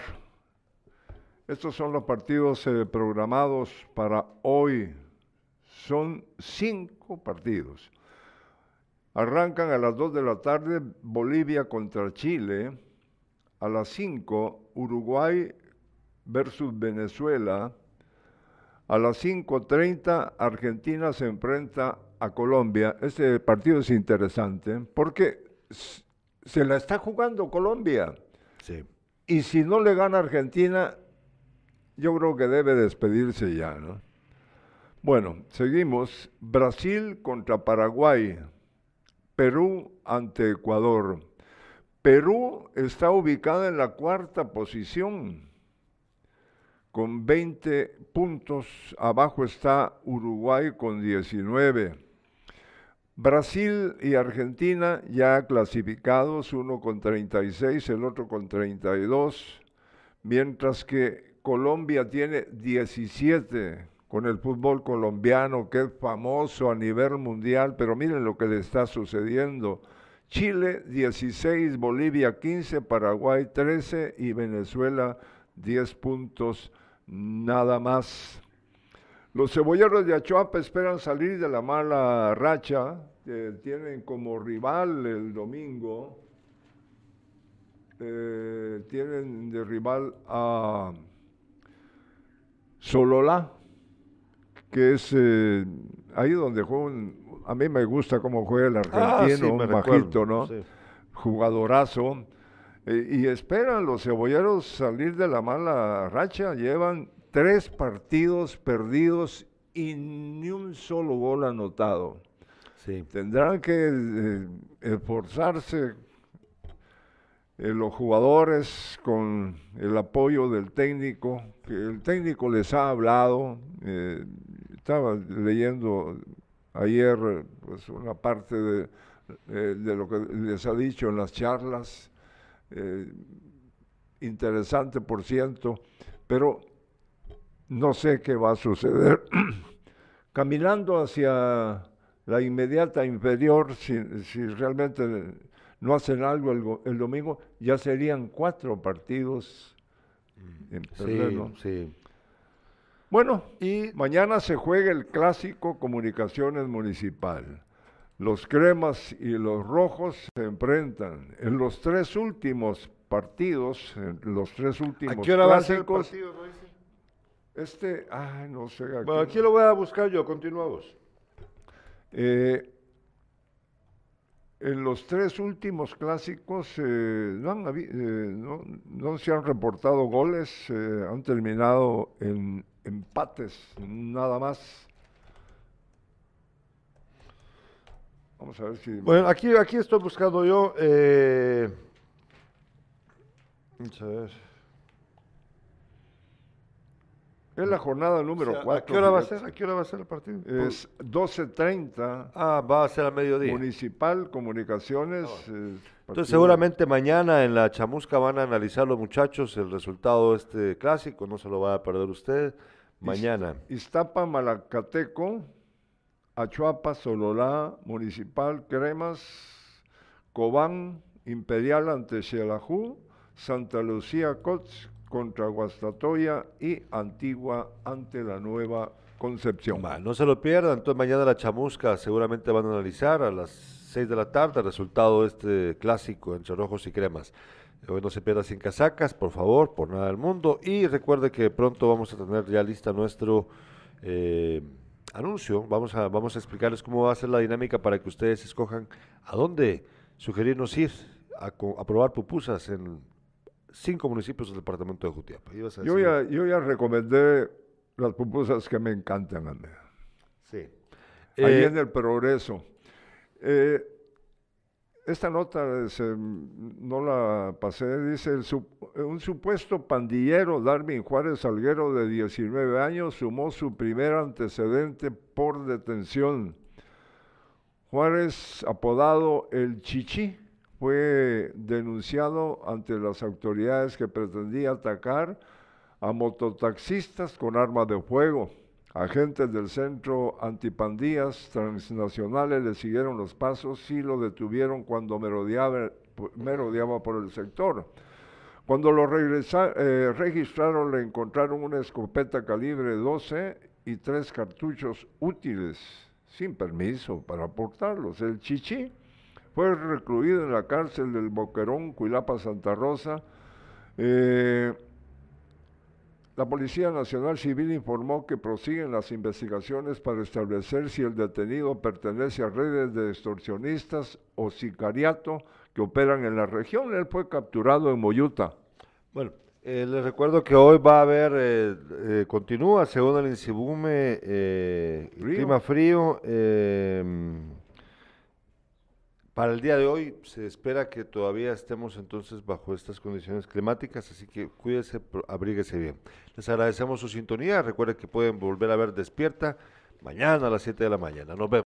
Estos son los partidos eh, programados para hoy. Son cinco partidos. Arrancan a las 2 de la tarde Bolivia contra Chile. A las 5 Uruguay versus Venezuela. A las 5.30 Argentina se enfrenta a Colombia. Este partido es interesante porque se la está jugando Colombia. Sí. Y si no le gana Argentina, yo creo que debe despedirse ya, ¿no? Bueno, seguimos. Brasil contra Paraguay. Perú ante Ecuador. Perú está ubicada en la cuarta posición con 20 puntos. Abajo está Uruguay con 19. Brasil y Argentina ya clasificados, uno con 36, el otro con 32, mientras que Colombia tiene 17 con el fútbol colombiano, que es famoso a nivel mundial, pero miren lo que le está sucediendo. Chile 16, Bolivia 15, Paraguay 13 y Venezuela 10 puntos nada más. Los cebolleros de Achuapa esperan salir de la mala racha. que tienen como rival el domingo. eh, tienen de rival a Sololá, que es eh, ahí donde juega un- A mí me gusta cómo juega el Ah, sí, argentino, un bajito, ¿no? sí. Jugadorazo. Eh, y esperan los cebolleros salir de la mala racha. Llevan tres partidos perdidos y ni un solo gol anotado. Sí. Tendrán que eh, esforzarse eh, los jugadores con el apoyo del técnico, que el técnico les ha hablado. eh, estaba leyendo ayer pues, una parte de, eh, de lo que les ha dicho en las charlas. eh, interesante, por ciento, pero no sé qué va a suceder. Caminando hacia la inmediata inferior, si, si realmente no hacen algo el, el domingo, ya serían cuatro partidos en Sí, sí. Bueno, y mañana se juega el clásico Comunicaciones Municipal. Los cremas y los rojos se enfrentan. En los tres últimos partidos, en los tres últimos ¿A qué hora va a ser el clásicos, partido, no? Este, ay, no sé. Aquí, Bueno, aquí lo voy a buscar yo, continuamos. Eh, en los tres últimos clásicos eh, no, han eh, no- no se han reportado goles, eh, han terminado en empates, nada más. Vamos a ver si... Bueno, aquí, aquí estoy buscando yo. Eh, vamos a ver. Es la jornada número O sea, 4. ¿A qué hora va a ser? ¿A qué hora va a ser el partido? Es 12.30. Ah, va a ser a mediodía. Municipal, Comunicaciones. eh, partido- Entonces seguramente mañana en la chamusca van a analizar los muchachos el resultado de este clásico, no se lo va a perder usted. Mañana. Iztapa, Malacateco, Achuapa, Sololá, Municipal, Cremas, Cobán, Imperial ante Xelajú, Santa Lucía, Cots contra Guastatoya y Antigua ante la Nueva Concepción. No se lo pierdan, entonces mañana la chamusca seguramente van a analizar a las 6 de la tarde el resultado de este clásico entre rojos y cremas. Hoy no se pierda sin casacas, por favor, por nada del mundo. Y recuerde que pronto vamos a tener ya lista nuestro eh, anuncio. Vamos a, vamos a explicarles cómo va a ser la dinámica para que ustedes escojan a dónde sugerirnos ir a, a probar pupusas en cinco municipios del departamento de Jutiapa. Yo ya, yo ya recomendé las pupusas que me encantan a mí. Sí. Ahí Eh, en el progreso. Eh, esta nota se- no la pasé, dice, un supuesto pandillero, Darwin Juárez Salguero, de 19 años, sumó su primer antecedente por detención. Juárez, apodado El Chichi, fue denunciado ante las autoridades que pretendía atacar a mototaxistas con armas de fuego. Agentes del Centro Antipandillas Transnacionales le siguieron los pasos y lo detuvieron cuando merodeaba, por el sector. Cuando lo eh, registraron le encontraron una escopeta calibre 12 y tres cartuchos útiles sin permiso para portarlos. El chichi fue recluido en la cárcel del Boquerón, Cuilapa, Santa Rosa. Eh, la Policía Nacional Civil informó que prosiguen las investigaciones para establecer si el detenido pertenece a redes de extorsionistas o sicariato que operan en la región. Él fue capturado en Moyuta. Bueno, eh, les recuerdo que hoy va a haber, eh, eh, continúa según el Insibume, clima frío. Para el día de hoy se espera que todavía estemos entonces bajo estas condiciones climáticas, así que cuídese, abríguese bien. Les agradecemos su sintonía. Recuerden que pueden volver a ver Despierta mañana a las 7 de la mañana. Nos vemos.